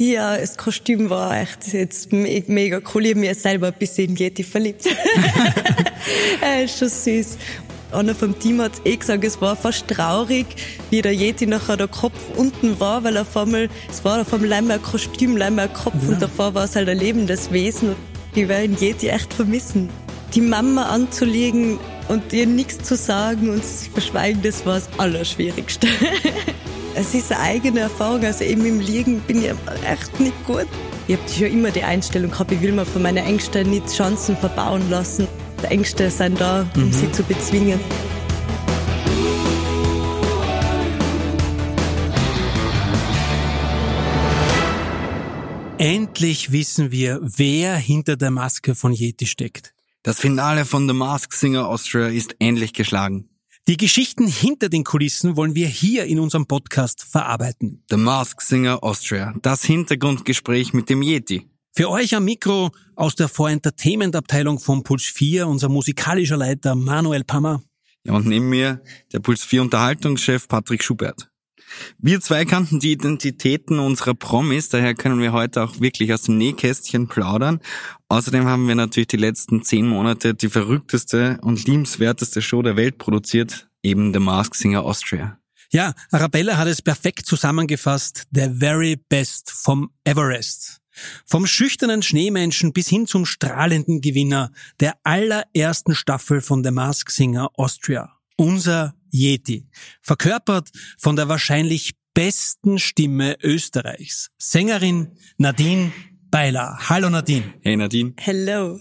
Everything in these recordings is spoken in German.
Ja, das Kostüm war echt jetzt me mega cool. Ich habe mich selber ein bisschen in Yeti verliebt. er ist schon süß. Einer vom Team hat eh gesagt, es war fast traurig, wie der Yeti nachher der Kopf unten war, weil auf einmal, es war auf einmal einmal ein Kostüm, einmal ein Kopf ja. und davor war es halt ein lebendes Wesen. Ich werde Yeti echt vermissen. Die Mama anzulegen und ihr nichts zu sagen und zu verschweigen, das war das Allerschwierigste. es ist eine eigene Erfahrung. Also eben im Liegen bin ich echt nicht gut. Ich habe schon immer die Einstellung gehabt, ich will mir von meinen Ängsten nicht Chancen verbauen lassen. Die Ängste sind da, um mhm. sie zu bezwingen. Endlich wissen wir, wer hinter der Maske von Yeti steckt. Das Finale von The Mask Singer Austria ist endlich geschlagen. Die Geschichten hinter den Kulissen wollen wir hier in unserem Podcast verarbeiten. The Mask Singer Austria, das Hintergrundgespräch mit dem Yeti. Für euch am Mikro aus der Vor-Entertainment-Abteilung von Puls 4 unser musikalischer Leiter Manuel Pammer. Ja, und neben mir der Puls 4 Unterhaltungschef Patrick Schubert. Wir zwei kannten die Identitäten unserer Promis, daher können wir heute auch wirklich aus dem Nähkästchen plaudern. Außerdem haben wir natürlich die letzten zehn Monate die verrückteste und liebenswerteste Show der Welt produziert, eben The Mask Singer Austria. Ja, Arabella hat es perfekt zusammengefasst. The very best vom Everest. Vom schüchternen Schneemenschen bis hin zum strahlenden Gewinner der allerersten Staffel von The Mask Singer Austria. Unser Yeti, verkörpert von der wahrscheinlich besten Stimme Österreichs, Sängerin Nadine Beiler. Hallo Nadine. Hey Nadine. Hello.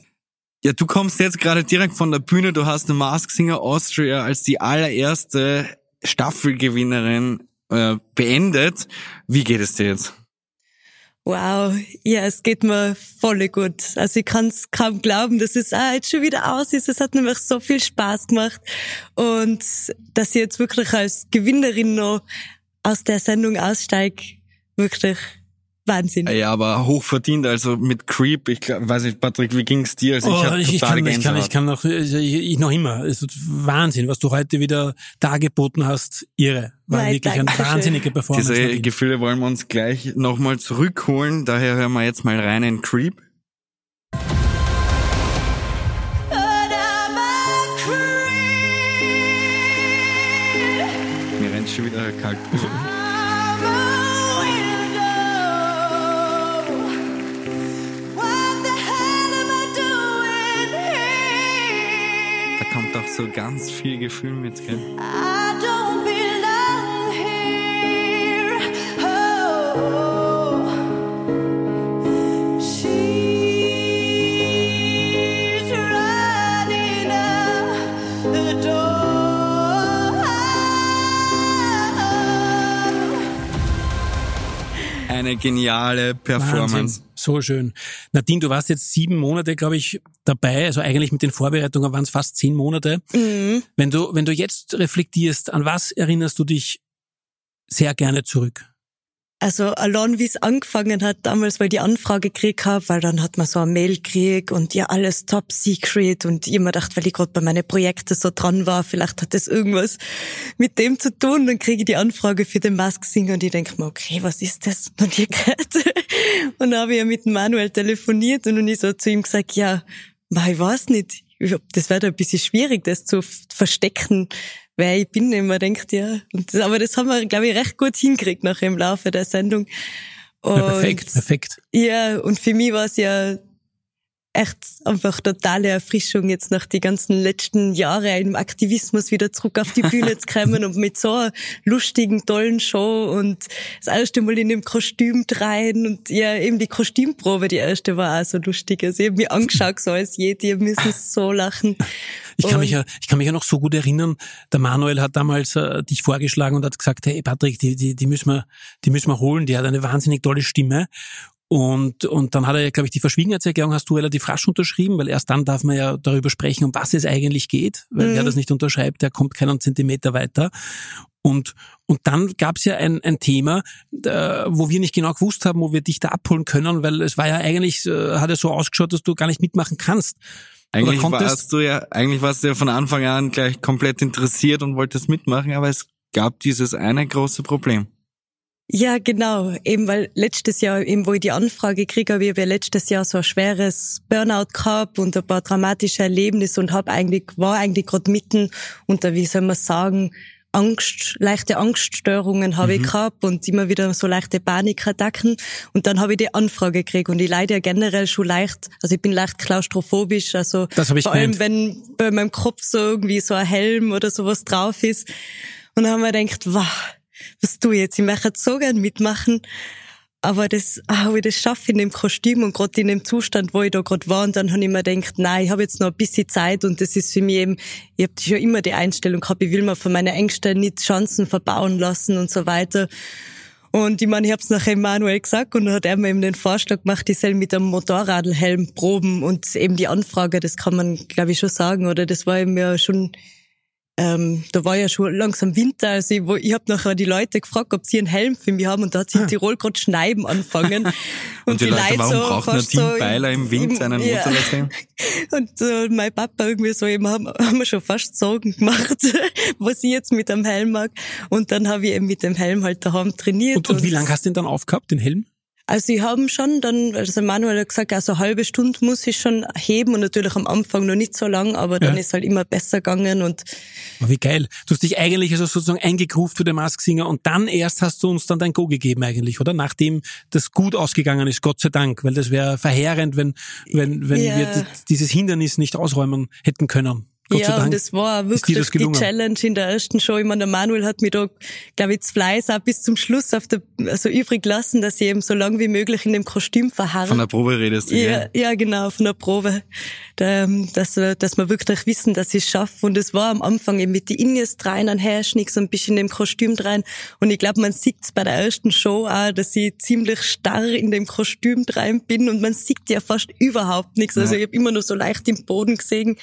Ja, du kommst jetzt gerade direkt von der Bühne, du hast eine Mask Singer Austria als die allererste Staffelgewinnerin äh, beendet. Wie geht es dir jetzt? Wow, ja, es geht mir voll gut. Also ich kann es kaum glauben, dass es auch jetzt schon wieder aus ist. Es hat nämlich so viel Spaß gemacht und dass ich jetzt wirklich als Gewinnerin noch aus der Sendung aussteige, wirklich Wahnsinn. Ja, aber hochverdient, also mit Creep, ich glaub, weiß nicht, Patrick, wie ging's dir? Also oh, ich, ich, kann, ich, kann, ich kann noch, ich, ich noch immer. Es ist Wahnsinn, was du heute wieder dargeboten hast. Irre. War Nein, wirklich eine wahnsinnige Performance. Diese Gefühle wollen wir uns gleich nochmal zurückholen. Daher hören wir jetzt mal rein in Creep. Mir rennt schon wieder kalt. Doch so ganz viel Gefühl mit, gell? Eine geniale Performance. Wahnsinn. So schön. Nadine, du warst jetzt sieben Monate, glaube ich, dabei. Also eigentlich mit den Vorbereitungen waren es fast zehn Monate. Mhm. Wenn du, wenn du jetzt reflektierst, an was erinnerst du dich sehr gerne zurück? Also allein wie es angefangen hat damals, weil die Anfrage gekriegt habe, weil dann hat man so eine Mail gekriegt und ja alles top secret und ich immer dachte, weil ich gerade bei meinen Projekten so dran war, vielleicht hat das irgendwas mit dem zu tun. Dann kriege ich die Anfrage für den Mask Singer und ich denke mir, okay, was ist das? Und ich Und dann habe ich ja mit Manuel telefoniert und dann ich so zu ihm gesagt, ja, ich weiß nicht, das wäre ein bisschen schwierig, das zu verstecken, wer ich bin. Immer denkt, ja. Das, aber das haben wir, glaube ich, recht gut hingekriegt nachher im Laufe der Sendung. Und, ja, perfekt, perfekt. Ja, und für mich war es ja echt einfach totale Erfrischung, jetzt nach die ganzen letzten Jahre im Aktivismus wieder zurück auf die Bühne zu kommen und mit so einer lustigen, tollen Show und das erste Mal in dem Kostüm rein und ja, eben die Kostümprobe, die erste war auch so lustig. Also ich habe mich angeschaut, so als je, die müssen so lachen. Ich kann, mich ja, ich kann mich ja noch so gut erinnern, der Manuel hat damals äh, dich vorgeschlagen und hat gesagt, hey Patrick, die, die, die müssen wir, die müssen wir holen, die hat eine wahnsinnig tolle Stimme. Und, und dann hat er, glaube ich, die Verschwiegenheitserklärung hast du relativ rasch unterschrieben, weil erst dann darf man ja darüber sprechen, um was es eigentlich geht. Weil mhm. wer das nicht unterschreibt, der kommt keinen Zentimeter weiter. Und, und dann gab es ja ein, ein Thema, äh, wo wir nicht genau gewusst haben, wo wir dich da abholen können, weil es war ja eigentlich, äh, hat ja so ausgeschaut, dass du gar nicht mitmachen kannst. Eigentlich warst du ja, eigentlich warst du ja von Anfang an gleich komplett interessiert und wolltest mitmachen, aber es gab dieses eine große Problem. Ja, genau. Eben weil letztes Jahr, eben wo ich die Anfrage kriege, habe ich ja letztes Jahr so ein schweres Burnout gehabt und ein paar dramatische Erlebnisse und habe eigentlich, war eigentlich gerade mitten unter, wie soll man sagen, Angst, leichte Angststörungen habe mhm. ich gehabt und immer wieder so leichte Panikattacken. Und dann habe ich die Anfrage gekriegt und ich leide ja generell schon leicht, also ich bin leicht klaustrophobisch, also das ich vor allem, wenn bei meinem Kopf so irgendwie so ein Helm oder sowas drauf ist. Und dann haben wir gedacht, wow, was tu ich jetzt? Ich möchte so gern mitmachen. Aber das, ah, ich das schaffe in dem Kostüm und gerade in dem Zustand, wo ich da gerade war, und dann habe ich mir gedacht, nein, ich habe jetzt noch ein bisschen Zeit und das ist für mich eben, ich habe schon immer die Einstellung gehabt, ich will mir von meinen Ängsten nicht Chancen verbauen lassen und so weiter. Und ich meine, ich habe es nachher Manuel gesagt und dann hat er mir eben den Vorschlag gemacht, ich soll mit einem Motorradhelm proben und eben die Anfrage, das kann man, glaube ich, schon sagen, oder das war eben ja schon ähm, da war ja schon langsam Winter, also ich, wo, ich habe nachher die Leute gefragt, ob sie einen Helm für mich haben und da hat sich in Tirol gerade Schneiden angefangen. und, und die, die Leute, Leute warum so braucht ein Team Beiler im Winter einen ja. Motorradhelm? Und äh, mein Papa irgendwie so, eben haben, haben wir schon fast Sorgen gemacht, was ich jetzt mit dem Helm mag. Und dann habe ich eben mit dem Helm halt daheim trainiert. Und, und, und wie lange hast du den dann aufgehabt, den Helm? Also ich haben schon dann, also Manuel hat gesagt, also eine halbe Stunde muss ich schon heben und natürlich am Anfang noch nicht so lang, aber dann ja. ist halt immer besser gegangen und. Oh, wie geil. Du hast dich eigentlich also sozusagen eingekruft für den Masksinger und dann erst hast du uns dann dein Go gegeben eigentlich, oder? Nachdem das gut ausgegangen ist, Gott sei Dank, weil das wäre verheerend, wenn, wenn, wenn ja. wir dieses Hindernis nicht ausräumen hätten können. Gott ja, und es war wirklich die Challenge in der ersten Show. Ich meine, der Manuel hat mir da, glaube ich, Fleiß auch bis zum Schluss auf der, also übrig lassen, dass ich eben so lang wie möglich in dem Kostüm verharre. Von der Probe redest du, ja? Ja, genau, von der Probe. Da, dass, dass wir wirklich wissen, dass ich es schaffe. Und es war am Anfang eben mit die Ines rein, ein Herrschnick, so ein bisschen in dem Kostüm rein. Und ich glaube, man sieht es bei der ersten Show auch, dass ich ziemlich starr in dem Kostüm rein bin und man sieht ja fast überhaupt nichts. Also ja. ich habe immer nur so leicht im Boden gesehen.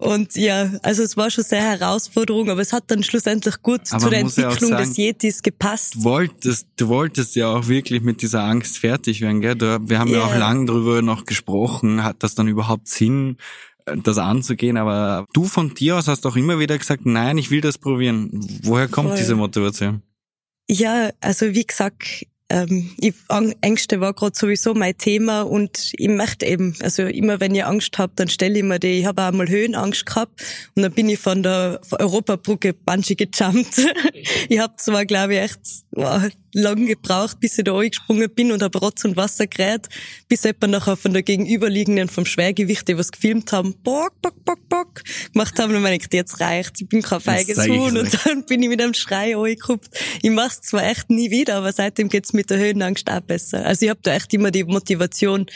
Und ja, also es war schon sehr Herausforderung, aber es hat dann schlussendlich gut aber zu der Entwicklung sagen, des Yetis gepasst. Du wolltest, du wolltest ja auch wirklich mit dieser Angst fertig werden, gell? Wir haben yeah. ja auch lange darüber noch gesprochen, hat das dann überhaupt Sinn, äh, das anzugehen, aber du von dir aus hast auch immer wieder gesagt, nein, ich will das probieren. Woher kommt Voll. diese Motivation? Ja, also wie gesagt, ähm, ich, Ängste war gerade sowieso mein Thema und ich möchte eben, also immer wenn ich Angst habe, dann stelle ich mir die, ich habe auch mal Höhenangst gehabt und dann bin ich von der Europabrücke Bungee gejumpt. ich habe zwar, glaube ich, echt wow, lang gebraucht, bis ich da eingesprungen bin und habe Rotz und Wasser gerät, bis jemand nachher von der gegenüberliegenden vom Schwergewicht, die was gefilmt haben, bock, bock, bock, bock, gemacht haben und meine ich, jetzt reicht, ich bin kein feiges Huhn und dann bin ich mit einem Schrei angekupft. Ich mach's zwar echt nie wieder, aber seitdem geht's mit der Höhenangst auch besser. Also ich habe da echt immer die Motivation,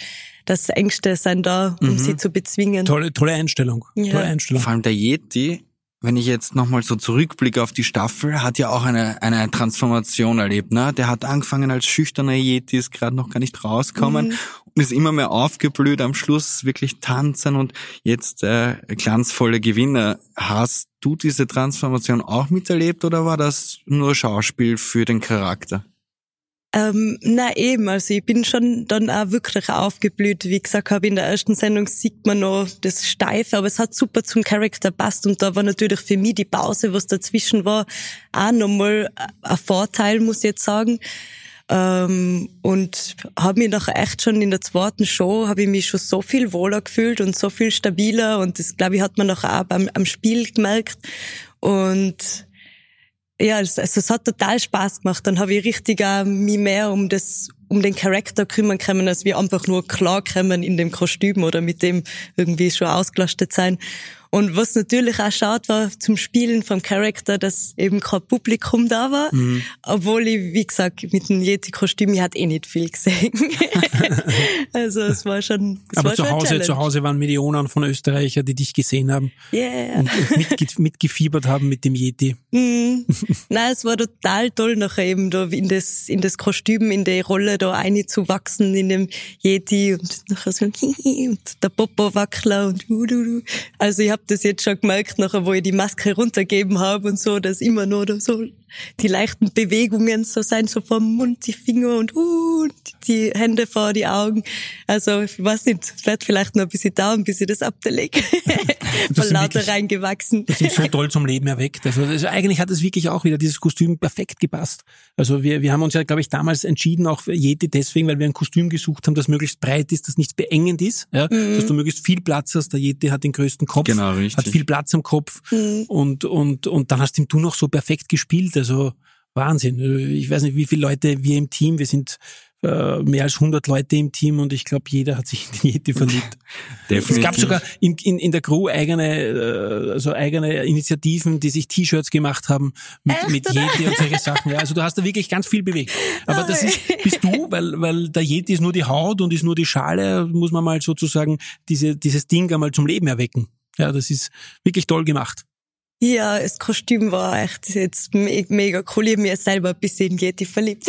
dass Ängste sind da, um mhm. sie zu bezwingen. Tolle, tolle Einstellung. Ja. Tolle Einstellung. Vor allem der Yeti wenn ich jetzt nochmal so zurückblicke auf die Staffel, hat ja auch eine, eine Transformation erlebt. Ne? Der hat angefangen als schüchterner Yeti, ist gerade noch gar nicht rausgekommen mhm. und ist immer mehr aufgeblüht, am Schluss wirklich tanzen und jetzt äh, glanzvolle Gewinner. Hast du diese Transformation auch miterlebt oder war das nur Schauspiel für den Charakter? Ähm, na eben, also ich bin schon dann auch wirklich aufgeblüht. Wie gesagt habe, in der ersten Sendung sieht man noch das Steife, aber es hat super zum Charakter passt und da war natürlich für mich die Pause, was dazwischen war, auch nochmal ein Vorteil, muss ich jetzt sagen. Ähm, und habe mich nachher echt schon in der zweiten Show, habe ich mich schon so viel wohler gefühlt und so viel stabiler und das, glaube ich, hat man nachher auch beim, am Spiel gemerkt. Und ja, also es hat total Spaß gemacht. Dann habe ich richtig auch mich mehr um das, um den Charakter kümmern können, als wir einfach nur klar kommen in dem Kostüm oder mit dem irgendwie schon ausgelastet sein. Und was natürlich auch schade war zum Spielen vom Charakter, dass eben kein Publikum da war. Mhm. Obwohl ich, wie gesagt, mit dem Yeti-Kostüm, ich hatte eh nicht viel gesehen. also es war schon es Aber war zu Hause, zu Hause waren Millionen von Österreicher, die dich gesehen haben. Yeah. Und mitge mitgefiebert haben mit dem Yeti. Mhm. Nein, es war total toll, nachher eben da in das, in das Kostüm, in die Rolle da einzuwachsen, in dem Yeti und nachher so und der Popo-Wackler und also ich habe habe das jetzt schon gemerkt, nachher, wo ich die Maske runtergeben habe und so, dass immer nur so die leichten Bewegungen so sein, so vom Mund, die Finger und, uh, die Hände vor die Augen. Also, ich weiß nicht, es wird vielleicht noch ein bisschen dauern, bis ich das abdelege. Von lauter reingewachsen. Das ist so toll zum Leben erweckt. Also, also, eigentlich hat es wirklich auch wieder dieses Kostüm perfekt gepasst. Also wir, wir haben uns ja, glaube ich, damals entschieden, auch für Yeti deswegen, weil wir ein Kostüm gesucht haben, das möglichst breit ist, das nicht beengend ist, ja, mhm. dass du möglichst viel Platz hast. Der Yeti hat den größten Kopf, genau, richtig. hat viel Platz am Kopf mhm. und, und, und dann hast du noch so perfekt gespielt. Also Wahnsinn. Ich weiß nicht, wie viele Leute wir im Team, wir sind äh, mehr als 100 Leute im Team und ich glaube, jeder hat sich in die Yeti verliebt. Definitiv. Es gab sogar in, in, in der Crew eigene, äh, also eigene Initiativen, die sich T-Shirts gemacht haben mit, Echt, mit Yeti und solche Sachen. Ja, also du hast da wirklich ganz viel bewegt. Aber das ist, bist du, weil, weil der Yeti ist nur die Haut und ist nur die Schale, muss man mal sozusagen diese, dieses Ding einmal zum Leben erwecken. Ja, das ist wirklich toll gemacht. Ja, das Kostüm war echt jetzt mega cool. Ich habe mir selber ein bisschen in Yeti verliebt.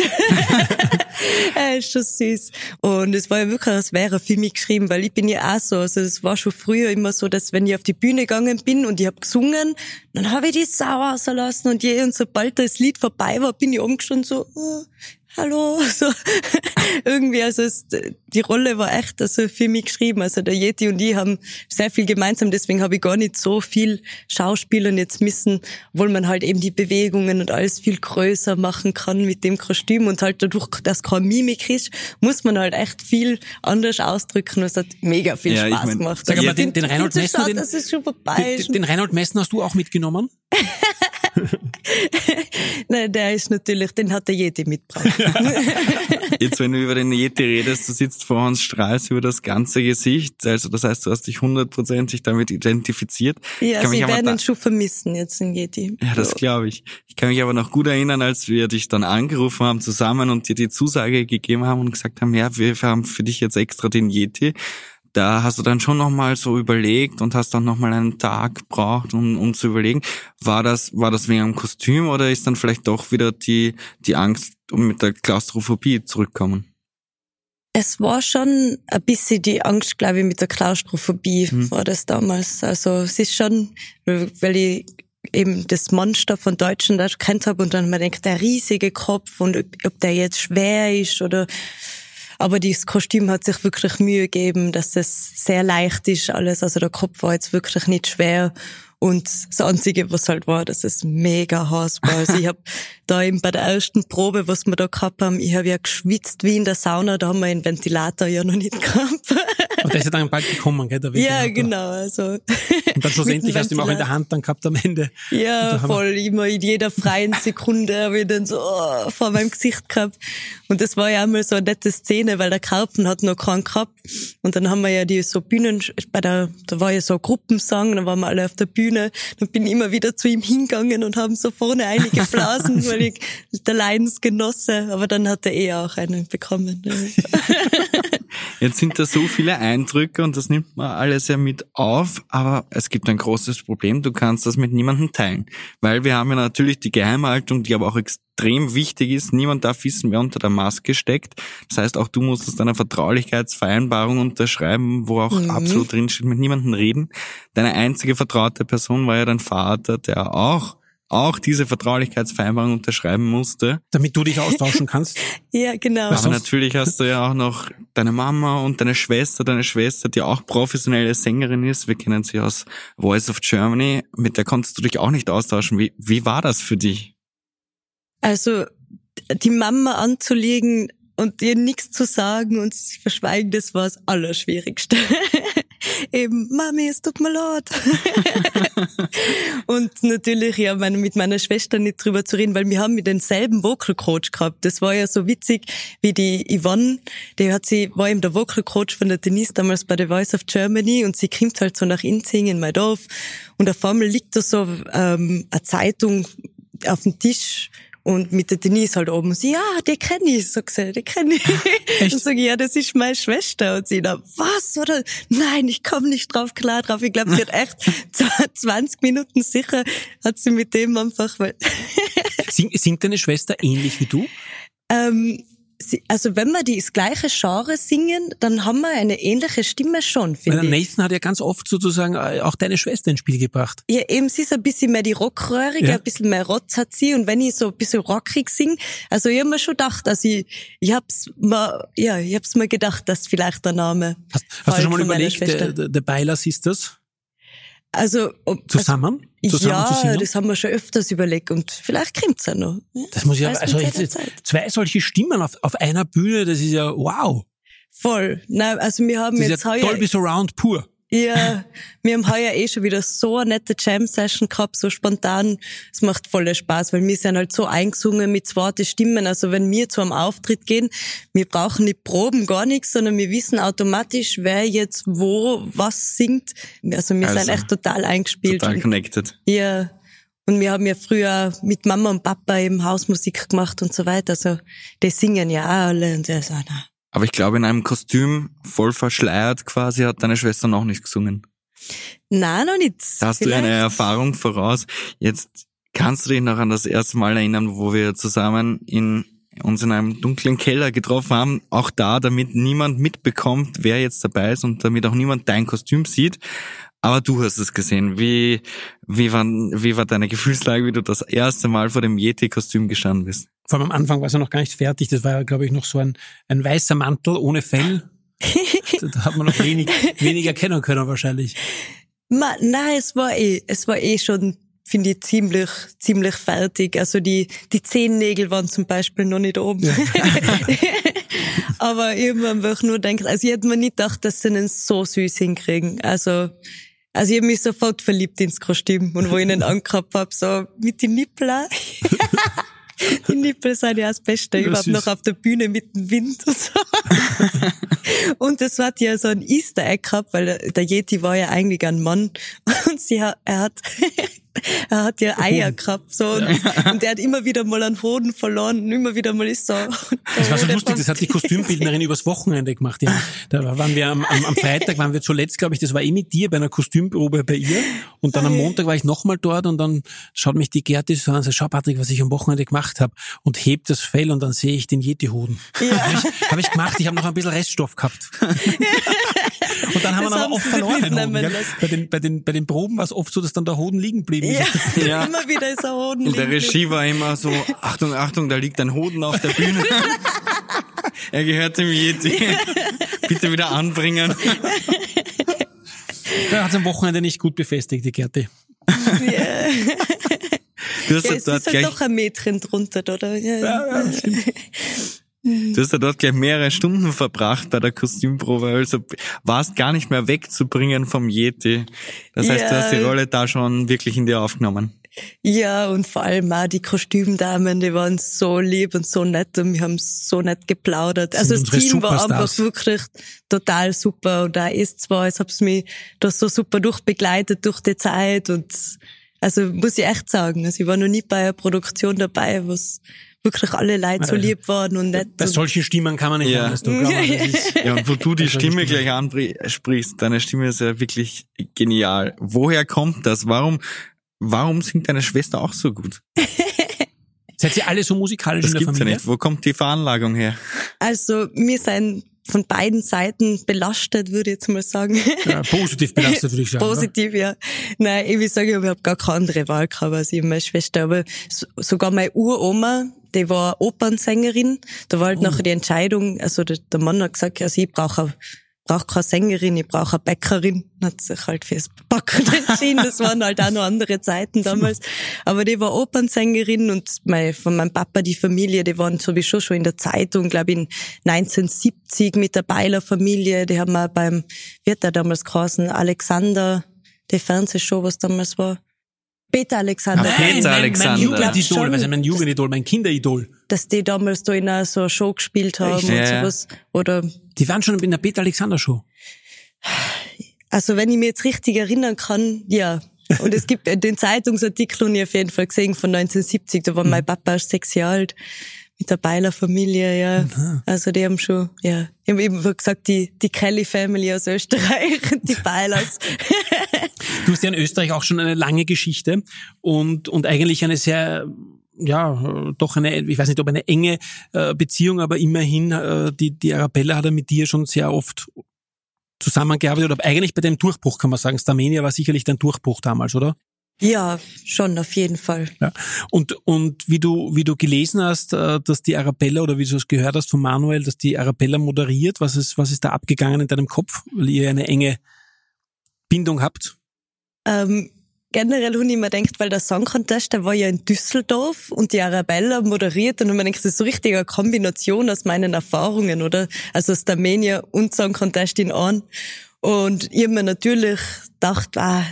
er ist schon süß. Und es war ja wirklich, als wäre für mich geschrieben, weil ich bin ja auch so. Also es war schon früher immer so, dass wenn ich auf die Bühne gegangen bin und ich habe gesungen, dann habe ich die sauer lassen und je und sobald das Lied vorbei war, bin ich umgestanden so, oh, hallo, so irgendwie, also es, die Rolle war echt also für mich geschrieben. Also der Yeti und ich haben sehr viel gemeinsam, deswegen habe ich gar nicht so viel Schauspielern jetzt müssen, obwohl man halt eben die Bewegungen und alles viel größer machen kann mit dem Kostüm und halt dadurch, dass kein Mimik ist, muss man halt echt viel anders ausdrücken. Es hat mega viel ja, Spaß ich mein, gemacht. Sag mal, den, den Reinhold Messner, den, das ist schon vorbei. Den, den Reinhold Messner hast du auch mitgenommen? Nein, der ist natürlich, den hat der Yeti mitgebracht. Jetzt, wenn du über den Yeti redest, du sitzt vor uns, strahlst über das ganze Gesicht. Also das heißt, du hast dich hundertprozentig damit identifiziert. Ja, sie also werden ihn schon vermissen, jetzt den Yeti. Ja, das glaube ich. Ich kann mich aber noch gut erinnern, als wir dich dann angerufen haben zusammen und dir die Zusage gegeben haben und gesagt haben, ja, wir haben für dich jetzt extra den Yeti da hast du dann schon nochmal so überlegt und hast dann nochmal einen Tag gebraucht, um, um zu überlegen, war das, war das wegen einem Kostüm oder ist dann vielleicht doch wieder die, die Angst um mit der Klaustrophobie zurückkommen? Es war schon ein bisschen die Angst, glaube ich, mit der Klaustrophobie hm. war das damals. Also es ist schon, weil ich eben das Monster von Deutschen da kennt habe und dann man denkt, der riesige Kopf und ob, ob der jetzt schwer ist oder aber dieses Kostüm hat sich wirklich Mühe gegeben, dass es sehr leicht ist alles. Also der Kopf war jetzt wirklich nicht schwer. Und das Einzige, was halt war, dass es mega heiß war. Also ich habe da eben bei der ersten Probe, was wir da gehabt haben, ich habe ja geschwitzt wie in der Sauna, da haben wir einen Ventilator ja noch nicht gehabt. Und der ist ja dann bald gekommen, gell? Der ja, genau. Also. Und dann schlussendlich hast du ihn auch in der Hand dann gehabt am Ende. Ja, voll. Immer in jeder freien Sekunde habe ich dann so oh, vor meinem Gesicht gehabt. Und das war ja einmal so eine nette Szene, weil der Karpfen hat noch keinen gehabt. Und dann haben wir ja die so Bühnen, bei der, da war ja so ein Gruppensang, dann waren wir alle auf der Bühne. Dann bin ich immer wieder zu ihm hingegangen und haben so vorne einige Blasen, weil ich der Leidens genosse. Aber dann hat er eh auch einen bekommen. Jetzt sind da so viele Eindrücke und das nimmt man alles ja mit auf, aber es gibt ein großes Problem, du kannst das mit niemandem teilen. Weil wir haben ja natürlich die Geheimhaltung, die aber auch extrem wichtig ist. Niemand darf wissen, wer unter der Maske steckt. Das heißt, auch du musstest eine Vertraulichkeitsvereinbarung unterschreiben, wo auch mhm. absolut drinsteht, mit niemandem reden. Deine einzige vertraute Person war ja dein Vater, der auch auch diese Vertraulichkeitsvereinbarung unterschreiben musste. Damit du dich austauschen kannst. ja, genau. Aber natürlich hast du ja auch noch deine Mama und deine Schwester, deine Schwester, die auch professionelle Sängerin ist. Wir kennen sie aus Voice of Germany. Mit der konntest du dich auch nicht austauschen. Wie, wie war das für dich? Also, die Mama anzulegen und ihr nichts zu sagen und zu verschweigen, das war das Allerschwierigste. eben, Mami, es tut mir leid. und natürlich, ja, meine, mit meiner Schwester nicht drüber zu reden, weil wir haben mit denselben Vocal Coach gehabt. Das war ja so witzig, wie die Yvonne, die hat sie, war eben der Vocal Coach von der Denise damals bei The Voice of Germany und sie kommt halt so nach Inzing in mein Dorf und auf einmal liegt da so ähm, eine Zeitung auf dem Tisch und mit der Denise halt oben, sie, ja, die kenne ich, sagt sie, die kenne ich. Echt? Und sag ich, ja, das ist meine Schwester. Und sie da, was, oder? Nein, ich komme nicht drauf klar drauf. Ich glaube, sie hat echt 20 Minuten sicher, hat sie mit dem einfach, weil... Singt deine Schwester ähnlich wie du? Ähm, also wenn wir das gleiche Genre singen, dann haben wir eine ähnliche Stimme schon, finde ich. Nathan hat ja ganz oft sozusagen äh, auch deine Schwester ins Spiel gebracht. Ja, eben, sie ist ein bisschen mehr die Rockröhrige, ja. ein bisschen mehr Rotz hat sie. Und wenn ich so ein bisschen rockig singe, also ich habe mir schon gedacht, also ich, ich hab's mir, ja, ich hab's mir gedacht, dass vielleicht der Name. Hast, hast du schon mal überlegt, The Beiler Sisters? Also ob, zusammen? Zusammen ja, das haben wir schon öfters überlegt und vielleicht kommt's ja noch. Das muss ja, also jetzt, zwei solche Stimmen auf, auf einer Bühne, das ist ja wow. Voll. Nein, also wir haben das jetzt ist ja Dolby Surround pur. Ja, wir haben heuer eh schon wieder so eine nette Jam-Session gehabt, so spontan. Es macht voller Spaß, weil wir sind halt so eingesungen mit zweiten Stimmen. Also wenn wir zu einem Auftritt gehen, wir brauchen nicht proben, gar nichts, sondern wir wissen automatisch, wer jetzt wo was singt. Also wir also, sind echt total eingespielt. Total connected. Ja. Und wir haben ja früher mit Mama und Papa eben Hausmusik gemacht und so weiter. Also die singen ja auch alle und der so, na, aber ich glaube, in einem Kostüm voll verschleiert quasi hat deine Schwester noch nicht gesungen. Nein, noch nicht. Da hast Vielleicht. du eine Erfahrung voraus. Jetzt kannst du dich noch an das erste Mal erinnern, wo wir zusammen in uns in einem dunklen Keller getroffen haben, auch da, damit niemand mitbekommt, wer jetzt dabei ist und damit auch niemand dein Kostüm sieht. Aber du hast es gesehen. Wie, wie, war, wie war deine Gefühlslage, wie du das erste Mal vor dem Yeti-Kostüm gestanden bist? Vor allem am Anfang war es ja noch gar nicht fertig. Das war ja, glaube ich, noch so ein, ein weißer Mantel ohne Fell. da hat man noch wenig, wenig erkennen können wahrscheinlich. Ma, nein, es war eh, es war eh schon, finde ich, ziemlich, ziemlich fertig. Also die, die Zehennägel waren zum Beispiel noch nicht oben. Ja. Aber ich habe einfach nur gedacht, also ich hätte mir nicht gedacht, dass sie einen so süß hinkriegen. Also, also ich habe mich sofort verliebt ins Kostüm und wo ich ihn angehabt habe, so mit den Nippeln. Die Nippel sind ja das Beste ja, überhaupt noch auf der Bühne mit dem Wind und so. und das hat ja so ein Easter Egg gehabt, weil der Yeti war ja eigentlich ein Mann und sie hat, er hat er hat ja Eier gehabt, so, und, und er hat immer wieder mal einen Hoden verloren und immer wieder mal ist so. Das war so lustig, das hat die Kostümbildnerin übers Wochenende gemacht, ja. Da waren wir am, am, am Freitag, waren wir zuletzt, glaube ich, das war eh mit dir bei einer Kostümprobe bei ihr, und dann am Montag war ich nochmal dort, und dann schaut mich die Gerti so an und sagt, schau Patrick, was ich am Wochenende gemacht habe, und hebt das Fell, und dann sehe ich den Yeti-Hoden. Ja. Habe ich, hab ich gemacht, ich habe noch ein bisschen Reststoff gehabt. Und dann haben das wir aber oft verloren. Den Hoden, ja? bei, den, bei, den, bei den Proben war es oft so, dass dann der Hoden liegen blieb. Ja, ja. immer wieder ist der Hoden Und der Regie war immer so, Achtung, Achtung, da liegt ein Hoden auf der Bühne. er gehört dem Yeti. Bitte wieder anbringen. Der hat es am Wochenende nicht gut befestigt, die Gerti. Ja. Du hast ja, es dort ist halt gleich... doch ein Mädchen drunter, oder? Ja, ja, ja Du hast ja dort gleich mehrere Stunden verbracht bei der Kostümprobe, also warst gar nicht mehr wegzubringen vom Yeti. Das heißt, ja. du hast die Rolle da schon wirklich in dir aufgenommen. Ja, und vor allem auch die Kostümdamen, die waren so lieb und so nett und wir haben so nett geplaudert. Also das Team war einfach wirklich total super und da ist zwar, es hab's mich da so super durchbegleitet durch die Zeit und also muss ich echt sagen, also ich war noch nie bei einer Produktion dabei, was wirklich alle Leute so lieb waren und nett. Bei solchen Stimmen kann man nicht ja. anders tun. ja, und wo du die Stimme gleich ansprichst, deine Stimme ist ja wirklich genial. Woher kommt das? Warum, warum singt deine Schwester auch so gut? Seid ihr alle so musikalisch das in der gibt's Familie? Ja nicht. Wo kommt die Veranlagung her? Also, wir sind von beiden Seiten belastet, würde ich jetzt mal sagen. Ja, positiv belastet, würde ich sagen. positiv, oder? ja. Nein, ich will sagen, ich habe gar keine andere Wahl gehabt als ich meine Schwester. Aber sogar meine Uroma, die war Opernsängerin. Da war halt oh. nachher die Entscheidung, also der, der Mann hat gesagt, also ich brauche brauche keine Sängerin, ich brauche eine Bäckerin. Hat sich halt fürs Backen entschieden. Das waren halt auch noch andere Zeiten damals. Aber die war Opernsängerin und mein, von meinem Papa, die Familie, die waren sowieso schon in der Zeitung, glaube ich, in 1970 mit der Beiler Familie. Die haben auch beim, wie hat der damals geheißen, Alexander, die Fernsehshow, was damals war. Peter Alexander. Ah, Peter mein, Alexander. Mein Jugendidol, also mein Jugendidol, mein Kinderidol. Dass die damals da in einer so einer Show gespielt haben ja. und sowas. Oder die waren schon in der Peter Alexander Show. Also wenn ich mich jetzt richtig erinnern kann, ja. Und es gibt den Zeitungsartikel, und ich auf jeden Fall gesehen, von 1970, da war mhm. mein Papa sechs Jahre alt mit der Beiler Familie, ja. Aha. Also die haben schon, ja, ich habe eben gesagt, die, die Kelly Family aus Österreich, die Beilers. du hast ja in Österreich auch schon eine lange Geschichte und, und eigentlich eine sehr ja, doch eine, ich weiß nicht, ob eine enge äh, Beziehung, aber immerhin, äh, die, die Arabella hat er mit dir schon sehr oft zusammengearbeitet, oder eigentlich bei dem Durchbruch kann man sagen. Starmania war sicherlich dein Durchbruch damals, oder? Ja, schon auf jeden Fall. Ja. Und und wie du wie du gelesen hast, äh, dass die Arabella oder wie du es gehört hast von Manuel, dass die Arabella moderiert, was ist was ist da abgegangen in deinem Kopf, weil ihr eine enge Bindung habt? Ähm, generell habe ich mir gedacht, weil der Song Contest, der war ja in Düsseldorf und die Arabella moderiert und man denkt, das ist so richtig eine Kombination aus meinen Erfahrungen, oder? Also Starmania und Song Contest in an. Und ich habe mir natürlich gedacht, ah,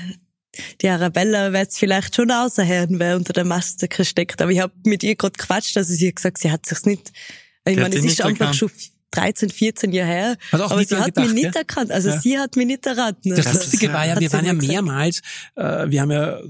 die Arabella wird vielleicht schon außerhören, wer unter der Maske steckt. Aber ich habe mit ihr gerade gequatscht, also sie hat gesagt, sie hat sich's nicht. Ich meine, es ist einfach erkannt. schon 13, 14 Jahre her. aber sie hat gedacht, mich nicht ja? erkannt. Also ja. sie hat mich nicht erraten. Das also, Lustige war ja, wir waren ja mehrmals, äh, wir haben ja,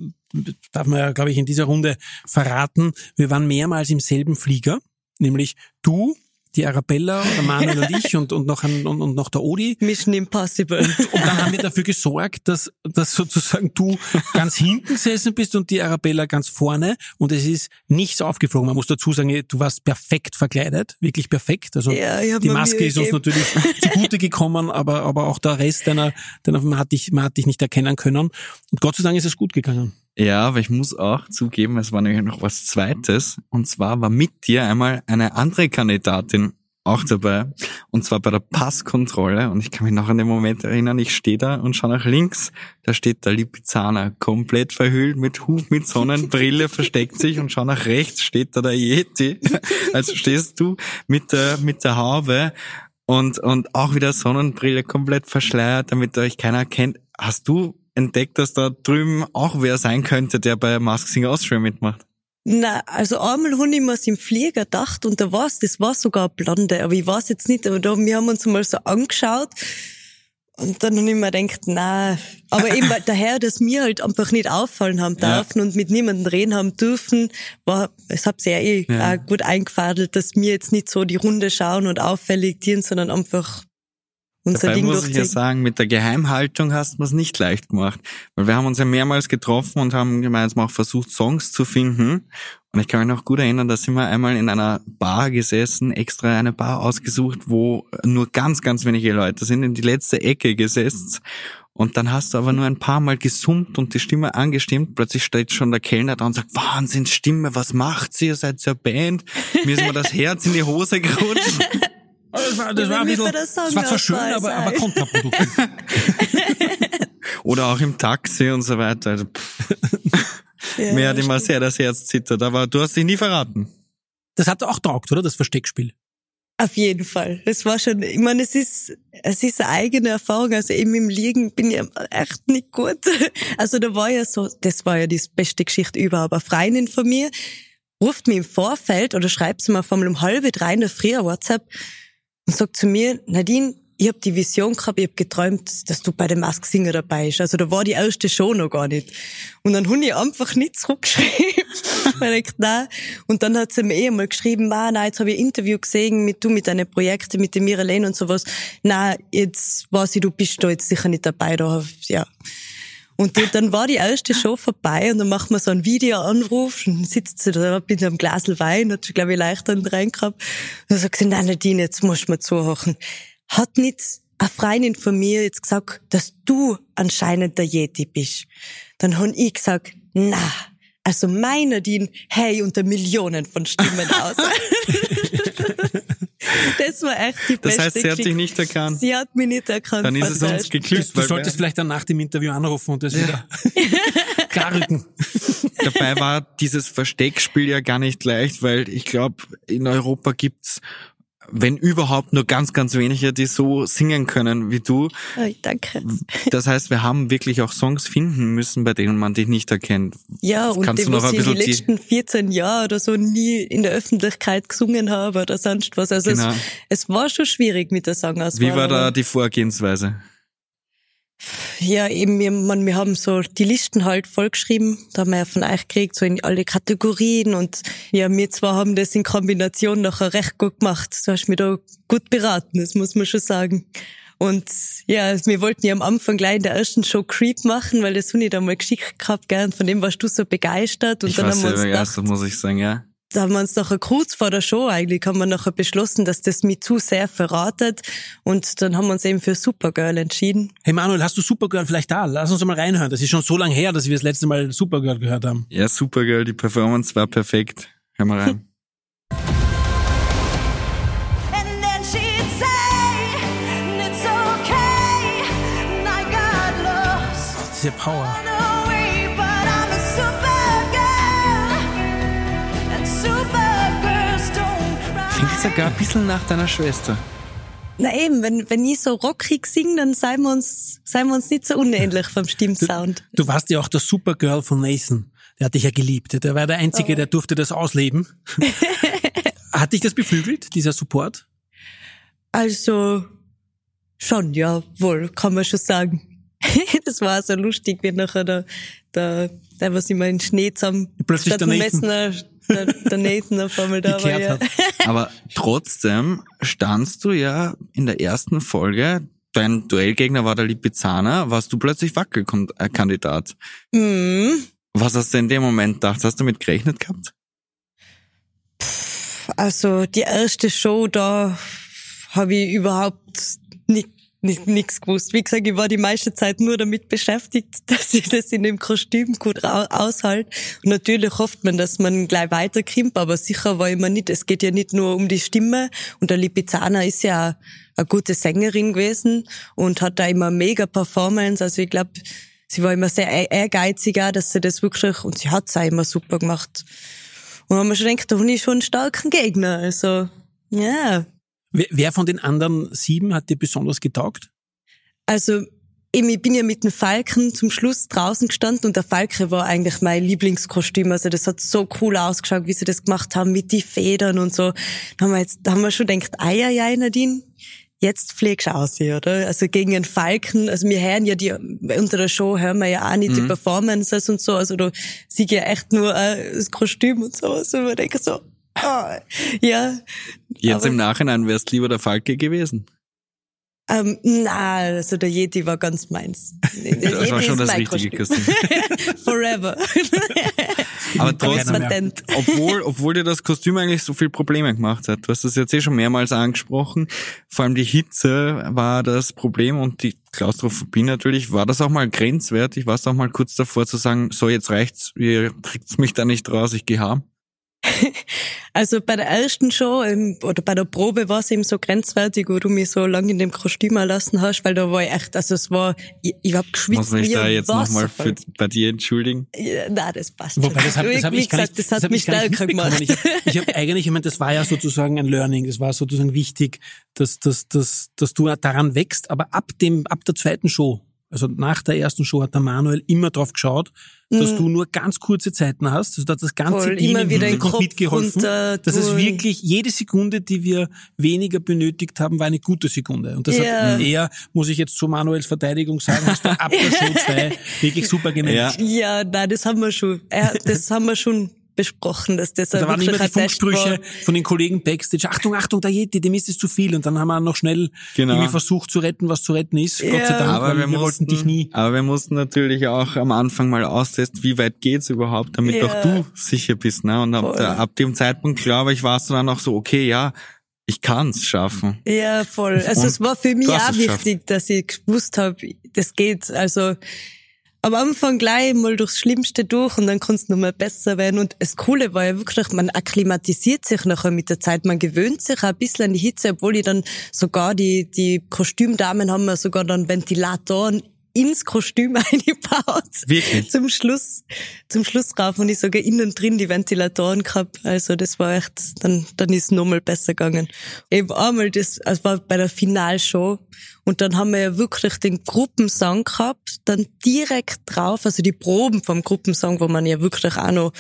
darf man ja, glaube ich, in dieser Runde verraten, wir waren mehrmals im selben Flieger, nämlich du, die Arabella, der Manuel und ich und, und, noch ein, und, und noch der Odi. Mission Impossible. Und, und dann haben wir dafür gesorgt, dass, dass sozusagen du ganz hinten gesessen bist und die Arabella ganz vorne und es ist nichts aufgeflogen. Man muss dazu sagen, du warst perfekt verkleidet, wirklich perfekt. Also ja, die Maske ist uns natürlich zugute gekommen, aber, aber auch der Rest deiner, deiner man, hat dich, man hat dich nicht erkennen können. Und Gott sei Dank ist es gut gegangen. Ja, aber ich muss auch zugeben, es war nämlich noch was Zweites. Und zwar war mit dir einmal eine andere Kandidatin auch dabei. Und zwar bei der Passkontrolle. Und ich kann mich noch an den Moment erinnern, ich stehe da und schaue nach links. Da steht der Lipizzaner komplett verhüllt mit Hut, mit Sonnenbrille, versteckt sich und schau nach rechts, steht da der Yeti. Also stehst du mit der, mit der Haube und, und auch wieder Sonnenbrille komplett verschleiert, damit euch keiner kennt. Hast du entdeckt, dass da drüben auch wer sein könnte, der bei Mask Singer Austria mitmacht? Na, also einmal habe ich mir im Flieger gedacht und da war's, das war sogar eine Blonde, aber ich weiß jetzt nicht, aber da, wir haben uns mal so angeschaut und dann habe ich mir gedacht, na, aber eben weil daher, dass wir halt einfach nicht auffallen haben dürfen ja. und mit niemandem reden haben dürfen, war, es hat sehr eh ja. gut eingefadelt, dass wir jetzt nicht so die Runde schauen und auffällig dienen, sondern einfach unser Dabei Ding muss ich ja sagen, mit der Geheimhaltung hast du es nicht leicht gemacht. Weil wir haben uns ja mehrmals getroffen und haben gemeinsam auch versucht, Songs zu finden. Und ich kann mich noch gut erinnern, da sind wir einmal in einer Bar gesessen, extra eine Bar ausgesucht, wo nur ganz, ganz wenige Leute sind, in die letzte Ecke gesessen. Und dann hast du aber nur ein paar Mal gesummt und die Stimme angestimmt. Plötzlich steht schon der Kellner da und sagt, Wahnsinn, Stimme, was macht sie? Ihr seid ja Band. Mir ist mal das Herz in die Hose gerutscht. Das war, das war ein bisschen, das war zwar schön, aber, aber kontraproduktiv. Oder auch im Taxi und so weiter. Also, ja, Mir hat immer sehr das Herz zittert, aber du hast dich nie verraten. Das hat auch taugt, oder? Das Versteckspiel. Auf jeden Fall. Das war schon, ich meine, es ist, es ist eine eigene Erfahrung. Also eben im Liegen bin ich echt nicht gut. Also da war ja so, das war ja die beste Geschichte überhaupt. Eine Freundin von mir ruft mir im Vorfeld oder schreibt sie mir vor um halbe drei in der Früh WhatsApp, und sagt zu mir, Nadine, ich hab die Vision gehabt, ich hab geträumt, dass du bei dem Mask Singer dabei bist. Also da war die erste Show noch gar nicht. Und dann hab ich einfach nicht zurückgeschrieben. weil ich, nein. Und dann hat sie mir eh einmal geschrieben, ah, nein, jetzt habe ich ein Interview gesehen mit du, mit deinen Projekten, mit dem Miralene und sowas. Nein, jetzt weiß ich, du bist da jetzt sicher nicht dabei. Da, ja. Und die, dann war die erste Show vorbei und dann macht man so einen Videoanruf und sitzt sie da mit einem Glas Wein, hat schon, glaube ich, leichter rein gehabt. Und dann sagt sie, nein, Nadine, jetzt musst du mir zuhören. Hat nicht eine Freundin von mir jetzt gesagt, dass du anscheinend der Yeti bist. Dann han ich gesagt, na, also meine Nadine, hey, unter Millionen von Stimmen aus. Das war echt die beste Das heißt, sie hat dich nicht erkannt. Sie hat mich nicht erkannt. Dann ist es uns geglückt. Du, du solltest vielleicht dann nach dem Interview anrufen und das ja. wieder klarrücken. Dabei war dieses Versteckspiel ja gar nicht leicht, weil ich glaube, in Europa gibt's wenn überhaupt nur ganz, ganz wenige, die so singen können wie du. Oh, danke. Das heißt, wir haben wirklich auch Songs finden müssen, bei denen man dich nicht erkennt. Ja, und Kannst die, ein bisschen die letzten 14 Jahre oder so nie in der Öffentlichkeit gesungen habe oder sonst was. Also genau. es, es war schon schwierig mit der Sangauswahl. Wie war da die Vorgehensweise? Ja, eben, wir, man, wir haben so die Listen halt vollgeschrieben. Da haben wir ja von euch gekriegt, so in alle Kategorien. Und ja, wir zwar haben das in Kombination nachher recht gut gemacht. Du hast mich da gut beraten, das muss man schon sagen. Und ja, wir wollten ja am Anfang gleich in der ersten Show Creep machen, weil das ich da mal geschickt gehabt? Und von dem warst du so begeistert. Und ich dann haben wir uns begeistert, gedacht, muss ich sagen, ja. Da haben wir uns nachher kurz vor der Show eigentlich, haben wir nachher beschlossen, dass das mich zu sehr verratet. Und dann haben wir uns eben für Supergirl entschieden. Hey Manuel, hast du Supergirl vielleicht da? Lass uns mal reinhören. Das ist schon so lange her, dass wir das letzte Mal Supergirl gehört haben. Ja, Supergirl, die Performance war perfekt. Hör mal rein. And then she'd say, It's okay, and I got lost Diese Power. Sogar ein bisschen nach deiner Schwester. Na eben, wenn, wenn ich so rockig singe, dann seien wir uns, seien wir uns nicht so unähnlich vom Stimmsound. Du warst ja auch der Supergirl von Nathan. Der hat dich ja geliebt. Der war der Einzige, der durfte das ausleben. hat dich das beflügelt, dieser Support? Also, schon, ja, wohl, kann man schon sagen. das war so lustig, wie nachher der, der, der was immer in Schnee zusammen, Plötzlich statt der Nathan. Messner, der, der Nathan auf einmal da war, ja. Aber trotzdem standst du ja in der ersten Folge, dein Duellgegner war der Lipizzaner, warst du plötzlich Wackelkandidat. Mhm. Was hast du in dem Moment gedacht? Hast du damit gerechnet gehabt? Also, die erste Show, da habe ich überhaupt nicht, nichts gewusst. Wie gesagt, ich war die meiste Zeit nur damit beschäftigt, dass ich das in dem Kostüm gut au- aushalte. Und natürlich hofft man, dass man gleich weiterkommt, aber sicher war ich mir nicht. Es geht ja nicht nur um die Stimme. Und der Lipizzaner ist ja eine gute Sängerin gewesen und hat da immer mega Performance. Also ich glaube, sie war immer sehr e- ehrgeizig auch, dass sie das wirklich, und sie hat's auch immer super gemacht. Und haben wir schon gedacht, da habe ich schon einen starken Gegner. Also, ja. Wer, wer von den anderen sieben hat dir besonders getaugt? Also, eben, ich bin ja mit dem Falken zum Schluss draußen gestanden und der Falke war eigentlich mein Lieblingskostüm. Also das hat so cool ausgeschaut, wie sie das gemacht haben mit die Federn und so. Da haben wir jetzt, da haben wir schon gedacht, ei, ei, ei, Nadine, jetzt fliegst du aus, oder? Also gegen einen Falken, also wir hören ja die, unter der Show hören wir ja auch nicht die Performances und so, also da sieh ja echt nur äh, das Kostüm und so. Also wir denken so, ja. Jetzt Aber- im Nachhinein wärst lieber der Falke gewesen. Ähm, na, also der Yeti war ganz meins. Der Das war Yeti schon ist das richtige Kostüm. Forever. Aber trotzdem, obwohl, obwohl dir das Kostüm eigentlich so viel Probleme gemacht hat. Du hast das jetzt eh schon mehrmals angesprochen. Vor allem die Hitze war das Problem und die Klaustrophobie natürlich. War das auch mal grenzwertig? Warst du auch mal kurz davor zu sagen, so jetzt reicht's, ihr kriegt's mich da nicht raus, ich geh heim? Also bei der ersten Show oder bei der Probe war es eben so grenzwertig, wo du mich so lange in dem Kostüm lassen hast, weil da war ich echt, also es war, ich, ich hab geschwitzt Muss mich da jetzt nochmal bei dir entschuldigen? Ja, nein, das passt Wobei, das habe das hab ich gar gesagt, nicht, das hat hab mich stärker gemacht. Ich habe ich hab eigentlich, ich meine, das war ja sozusagen ein Learning, das war sozusagen wichtig, dass, dass, dass, dass du daran wächst, aber ab dem, ab der zweiten Show, also nach der ersten Show hat der Manuel immer drauf geschaut, dass du nur ganz kurze Zeiten hast, also da hat das ganze Mhm. Voll, Team immer im wieder Hintergrund Kopf mitgeholfen, runter dass es tun. wirklich jede Sekunde, die wir weniger benötigt haben, war eine gute Sekunde. Und das Ja. hat er, muss ich jetzt zu Manuels Verteidigung sagen, hast du ab der Show zwei wirklich super gemanagt. Ja. Ja, nein, das haben wir schon. Ja, das haben wir schon besprochen, dass das Da waren immer die Funksprüche von den Kollegen Backstage. Achtung, Achtung, der Yeti, dem ist es zu viel. Und dann haben wir noch schnell Genau. irgendwie versucht zu retten, was zu retten ist. Gott sei Ja. Dank, Aber wir, wir, mussten, wollten dich nie. aber wir mussten natürlich auch am Anfang mal austesten, wie weit geht's überhaupt, damit Ja. auch du sicher bist. Ne? Und ab, der, ab dem Zeitpunkt, glaube ich, warst du dann auch so, okay, ja, ich kann's schaffen. Ja, voll. Also Und es war für mich auch wichtig, dass ich gewusst habe, das geht. Also am Anfang gleich mal durchs Schlimmste durch und dann kannst du nochmal besser werden. Und das Coole war ja wirklich, man akklimatisiert sich nachher mit der Zeit. Man gewöhnt sich auch ein bisschen an die Hitze, obwohl ich dann sogar die, die Kostümdamen haben mir sogar dann Ventilatoren ins Kostüm eingebaut. Wirklich? Zum Schluss, zum Schluss rauf und ich sogar innen drin die Ventilatoren gehabt. Also das war echt, dann, dann ist es nochmal besser gegangen. Eben einmal das, also war bei der Finalshow und dann haben wir ja wirklich den Gruppensong gehabt, dann direkt drauf, also die Proben vom Gruppensong, wo man ja wirklich auch noch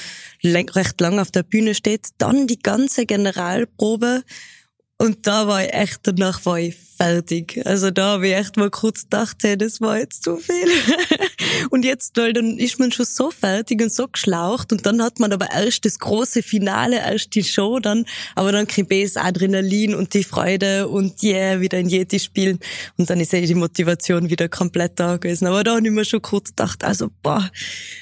recht lang auf der Bühne steht, dann die ganze Generalprobe und da war ich echt, danach war ich fertig. Also da habe ich echt mal kurz gedacht, hey, das war jetzt zu viel. Und jetzt, weil dann ist man schon so fertig und so geschlaucht und dann hat man aber erst das große Finale, erst die Show dann, aber dann kriegt man das Adrenalin und die Freude und yeah, wieder in Yeti spielen und dann ist eh die Motivation wieder komplett da gewesen. Aber da habe ich mir schon kurz gedacht, also boah,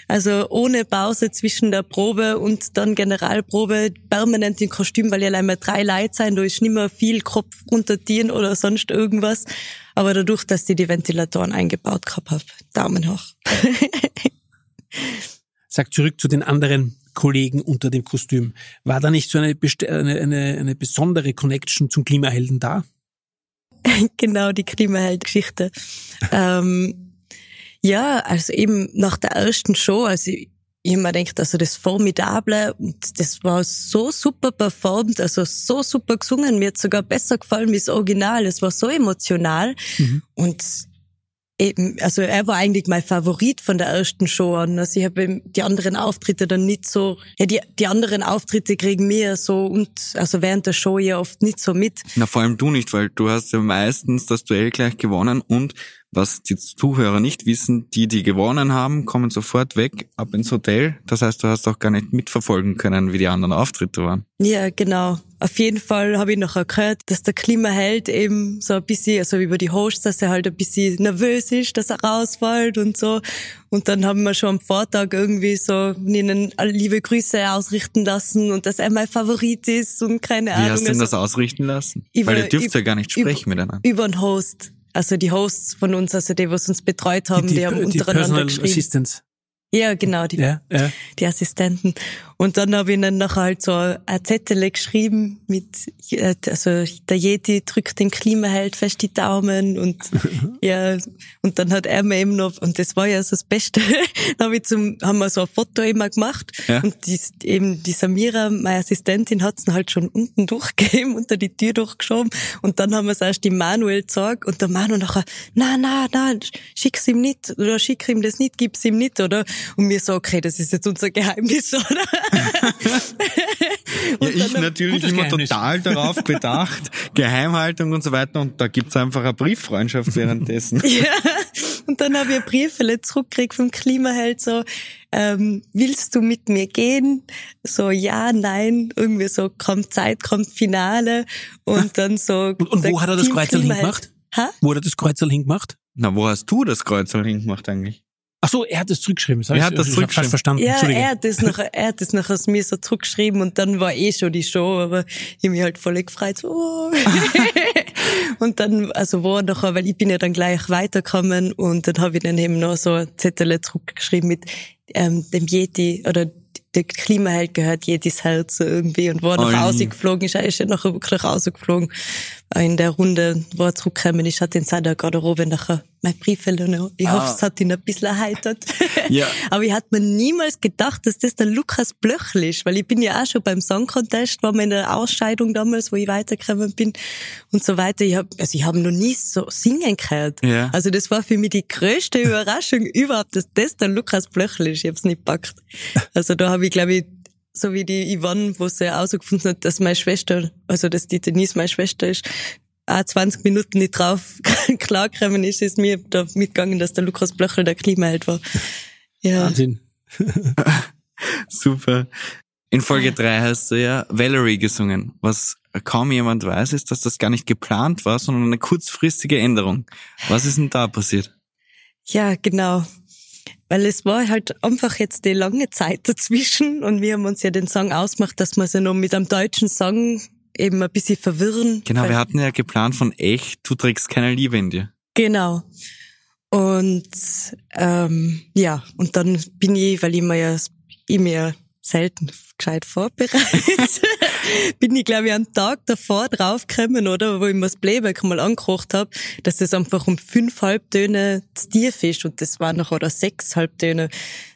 also ohne Pause zwischen der Probe und dann Generalprobe, permanent in Kostüm, weil ja allein mal drei Leute sein, da ist nicht mehr viel Kopf runtertieren oder sonst irgendwas. Aber dadurch, dass ich die Ventilatoren eingebaut gehabt habe, Daumen hoch. Sag zurück zu den anderen Kollegen unter dem Kostüm. War da nicht so eine, eine, eine, eine besondere Connection zum Klimahelden da? genau, die Klimaheld-Geschichte. ähm, ja, also eben nach der ersten Show, also ich, ich hab mir gedacht, also das Formidable und das war so super performt, also so super gesungen, mir hat sogar besser gefallen wie das Original, es war so emotional und eben, also er war eigentlich mein Favorit von der ersten Show an. Also ich habe die anderen Auftritte dann nicht so, ja, die, die anderen Auftritte kriegen mir so und also während der Show ja oft nicht so mit. Na, vor allem du nicht, weil du hast ja meistens das Duell gleich gewonnen und was die Zuhörer nicht wissen, die, die gewonnen haben, kommen sofort weg, ab ins Hotel. Das heißt, du hast auch gar nicht mitverfolgen können, wie die anderen Auftritte waren. Ja, genau. Auf jeden Fall habe ich noch gehört, dass der Klimaheld eben so ein bisschen, also über die Hosts, dass er halt ein bisschen nervös ist, dass er rausfällt und so. Und dann haben wir schon am Vortag irgendwie so ihnen liebe Grüße ausrichten lassen und dass er mein Favorit ist und keine Wie Ahnung. hast du denn also das ausrichten lassen? über- weil ihr dürft ja üb- gar nicht über- sprechen miteinander. über den Host. Also die Hosts von uns, also die, was uns betreut haben, die, haben die untereinander Personal geschrieben. Assistants. Ja, genau, die Ja, ja. die Assistenten. Und dann habe ich ihnen nachher halt so ein Zettel geschrieben mit, äh, also der Yeti drückt dem Klimaheld fest die Daumen und ja, und dann hat er mir eben noch, und das war ja so das Beste, dann hab ich zum, haben wir so ein Foto immer gemacht Ja. und die, eben die Samira, meine Assistentin, hat's dann halt schon unten durchgegeben, unter die Tür durchgeschoben und dann haben wir es erst dem Manuel gesagt und der Manu nachher, na, na, na, schick's ihm nicht oder schick ihm das nicht, gib's ihm nicht, oder? Und mir so, okay, das ist jetzt unser Geheimnis, oder? Ja, ich natürlich immer Geheimnis. total darauf bedacht, Geheimhaltung und so weiter und da gibt's einfach eine Brieffreundschaft währenddessen. Ja. Und dann habe ich ein Briefele zurückgekriegt vom Klimaheld so, ähm, willst du mit mir gehen? So, ja, nein, irgendwie so, kommt Zeit, kommt Finale und dann so. Und, wo hat er das Klimaheld- hingemacht? Ha? Wo hat er das Kreuzel hingemacht? Na, wo hast du das Kreuzel hingemacht eigentlich? Ach so, er hat das zurückgeschrieben. Das ich- hat das ich falsch zurückgeschrieben? verstanden. Ja, er hat das nachher, er hat das nachher aus mir so zurückgeschrieben und dann war eh schon die Show, aber ich hab mich halt voll gefreut. So, oh. und dann, also war nachher, weil ich bin ja dann gleich weitergekommen und dann habe ich dann eben noch so ein Zettel zurückgeschrieben mit ähm, dem Yeti oder der Klimaheld gehört Yetis Herz so irgendwie und war noch rausgeflogen, ist, er ist ja nachher wirklich rausgeflogen in der Runde, wo er zurückgekommen ist, hat in seiner Garderobe nachher mein Briefele noch. Ich hoffe, Ah. es hat ihn ein bisschen erheitert. Ja. Aber ich hatte mir niemals gedacht, dass das der Lukas Blöchl ist, weil ich bin ja auch schon beim Song Contest, war mir in der Ausscheidung damals, wo ich weitergekommen bin und so weiter. Ich hab, also ich habe noch nie so singen gehört. Ja. Also das war für mich die größte Überraschung überhaupt, dass das der Lukas Blöchl ist. Ich hab's nicht gepackt. Also da habe ich, glaube ich, so wie die Yvonne, wo sie herausgefunden hat, dass meine Schwester, also dass die Denise meine Schwester ist, auch 20 Minuten nicht drauf klargekommen ist, ist mir da mitgegangen, dass der Lukas Blöchel der Klimaheld war. Ja. Wahnsinn. Super. In Folge drei hast du ja Valerie gesungen. Was kaum jemand weiß, ist, dass das gar nicht geplant war, sondern eine kurzfristige Änderung. Was ist denn da passiert? Ja, genau. Weil es war halt einfach jetzt die lange Zeit dazwischen und wir haben uns ja den Song ausgemacht, dass wir sie noch mit einem deutschen Song eben ein bisschen verwirren. Genau, wir hatten ja geplant von echt, du trägst keine Liebe in dir. Genau. Und ähm, ja, und dann bin ich, weil ich mir ja ich mir ja selten gescheit vorbereitet, bin ich, glaube ich, einen Tag davor draufgekommen, oder, wo ich mir das Playback mal angekocht habe, dass es einfach um fünf Halbtöne zu tief ist und das waren noch oder sechs Halbtöne.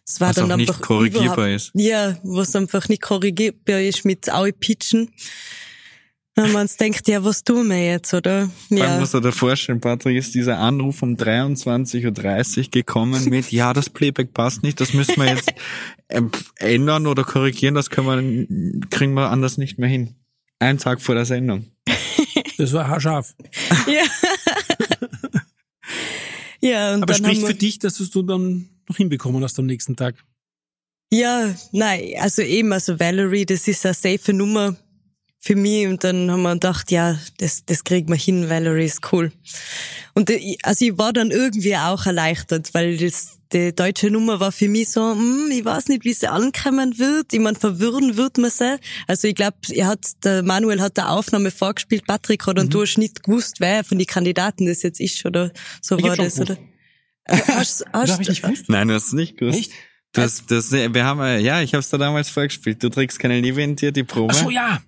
Das war Was dann auch nicht einfach korrigierbar überhaupt- ist. Ja, was einfach nicht korrigierbar ist mit Aui Pitchen. Wenn man denkt, ja, was tun wir jetzt, oder? Ja. muss er dir vorstellen, Patrick, ist dieser Anruf um 23.30 Uhr gekommen mit, ja, das Playback passt nicht, das müssen wir jetzt ähm, ändern oder korrigieren, das können wir, kriegen wir anders nicht mehr hin. Einen Tag vor der Sendung. Das war haarscharf. Ja. ja, und Aber dann haben spricht wir, für dich, dass du dann noch hinbekommen hast am nächsten Tag. Ja, nein, also eben, also Valerie, das ist eine safe Nummer für mich und dann haben wir gedacht, ja, das, das kriegen wir hin, Valerie ist cool. Und ich- also ich war dann irgendwie auch erleichtert, weil das, die deutsche Nummer war für mich so, hm, ich weiß nicht, wie sie ankommen wird. Ich meine, verwirren wird man sie. Also ich glaube, er hat, der Manuel hat der Aufnahme vorgespielt, Patrick hat und du hast nicht gewusst, wer von den Kandidaten das jetzt ist oder so Ich war das, oder? Äh, Hast, hast, ich nicht gewusst? Nein, du hast es nicht gewusst. Echt? Du hast, das, wir haben, ja, ich habe es da damals vorgespielt. Du trägst keine Liebe in dir, die Probe. Ach so, ja.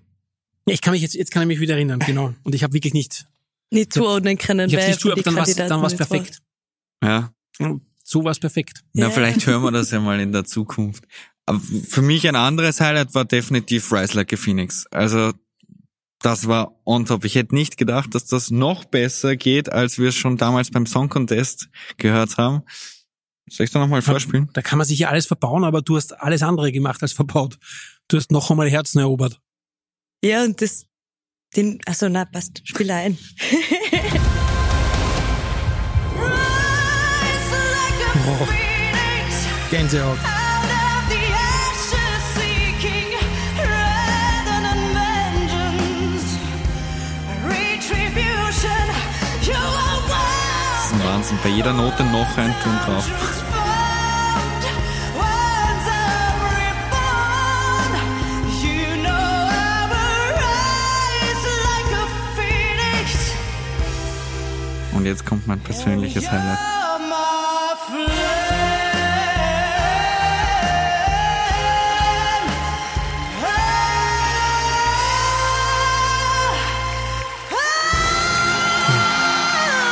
Ich kann mich jetzt, jetzt kann ich mich wieder erinnern, genau. Und ich habe wirklich nicht, nicht zuordnen können, ich habe nicht den dann war's, Kandidaten dann war's war. perfekt. Ja. So war's perfekt. Na, Ja. vielleicht hören wir das ja mal in der Zukunft. Aber für mich ein anderes Highlight war definitiv Rise Like a Phoenix. Also, das war on top. Ich hätte nicht gedacht, dass das noch besser geht, als wir es schon damals beim Song Contest gehört haben. Soll ich da nochmal vorspielen? Da kann man sich ja alles verbauen, aber du hast alles andere gemacht als verbaut. Du hast noch einmal Herzen erobert. Ja, und das, den, also na, passt, spiel ein. Oh. Gänsehaut. Wahnsinn. Bei jeder Note noch ein Ton drauf. Und jetzt kommt mein persönliches Highlight.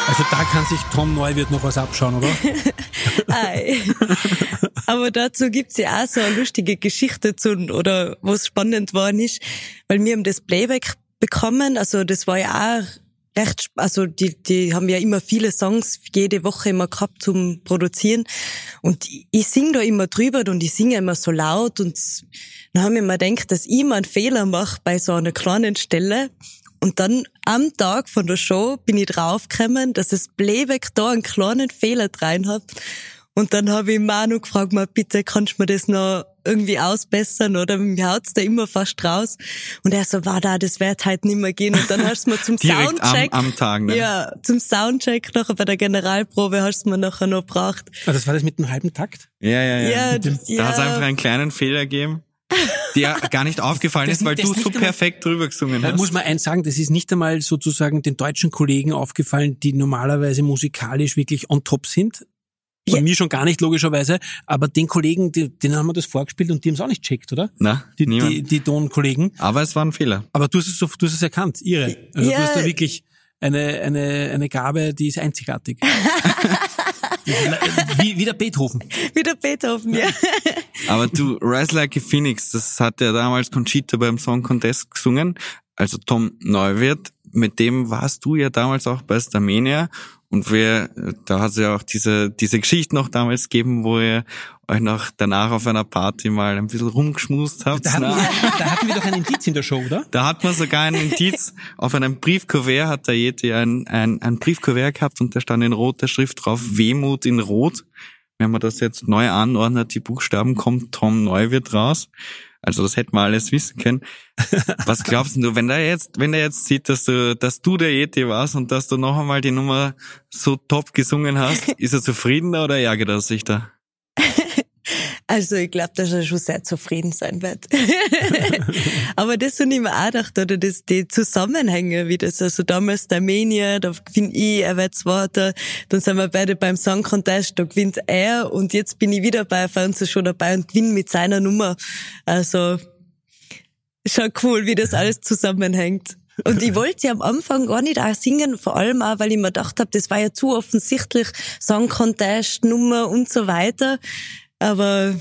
Also da kann sich Tom Neuwirth noch was abschauen, oder? Aber dazu gibt's ja auch so eine lustige Geschichte zu, oder was spannend war ist, weil wir haben das Playback bekommen, also das war ja auch recht, also die, die haben ja immer viele Songs jede Woche immer gehabt zum Produzieren und ich, ich sing da immer drüber und ich singe immer so laut und dann haben wir mir gedacht, dass ich immer einen Fehler mache bei so einer kleinen Stelle und dann am Tag von der Show bin ich draufgekommen, dass das Playback da einen kleinen Fehler rein hat. Und dann habe ich Manu gefragt, mal bitte, kannst du mir das noch irgendwie ausbessern oder mir haut's da immer fast raus. Und er so, war da, das wird halt nicht mehr gehen. Und dann hast du mir zum Direkt am, Soundcheck, am Tag, ne? ja, zum Soundcheck nachher bei der Generalprobe hast du mir nachher noch gebracht. Ah, das war das mit dem halben Takt? Ja, ja, ja. Ja, Da ja. hat es einfach einen kleinen Fehler gegeben, der gar nicht aufgefallen Das- ist, weil du so einmal- perfekt drüber gesungen Da hast. muss man eins sagen, das ist nicht einmal sozusagen den deutschen Kollegen aufgefallen, die normalerweise musikalisch wirklich on top sind. Bei Ja. mir schon gar nicht, logischerweise. Aber den Kollegen, die, denen haben wir das vorgespielt und die haben es auch nicht checkt, oder? Na, Die, niemand. die, die Tonkollegen. Aber es war ein Fehler. Aber du hast es, so, du hast es erkannt, ihre. Also Ja. du hast da wirklich eine, eine, eine Gabe, die ist einzigartig. wie, wie der Beethoven. Wie der Beethoven, ja. Aber du, Rise Like a Phoenix, das hat ja damals Conchita beim Song Contest gesungen. Also Tom Neuwirth, mit dem warst du ja damals auch bei Starmania. Und wir, da hat es ja auch diese, diese Geschichte noch damals gegeben, wo ihr euch noch danach auf einer Party mal ein bisschen rumgeschmust habt. Da hatten, Na? wir, da hatten wir doch ein Indiz in der Show, oder? Da hat man sogar ein Indiz. Auf einem Briefkuvert hat der Yeti ein, ein, ein Briefkuvert gehabt und da stand in roter Schrift drauf Wehmut in Rot. Wenn man das jetzt neu anordnet, die Buchstaben, kommt Tom Neuwirth raus. Also das hätten wir alles wissen können. Was glaubst du, wenn der jetzt, wenn der jetzt sieht, dass du, dass du der Yeti warst und dass du noch einmal die Nummer so top gesungen hast, ist er zufriedener oder ärgert er sich da? Also ich glaube, dass er schon sehr zufrieden sein wird. Aber das habe ich mir auch gedacht, oder das, die Zusammenhänge, wie das, also damals der Mania, da gewinnt ich, er wird Zweiter, dann sind wir beide beim Song Contest, da gewinnt er und jetzt bin ich wieder bei Fernsehen schon dabei und gewinne mit seiner Nummer. Also schon cool, wie das alles zusammenhängt. Und ich wollte ja am Anfang gar nicht auch singen, vor allem auch, weil ich mir gedacht habe, das war ja zu offensichtlich, Song Contest, Nummer und so weiter. Aber,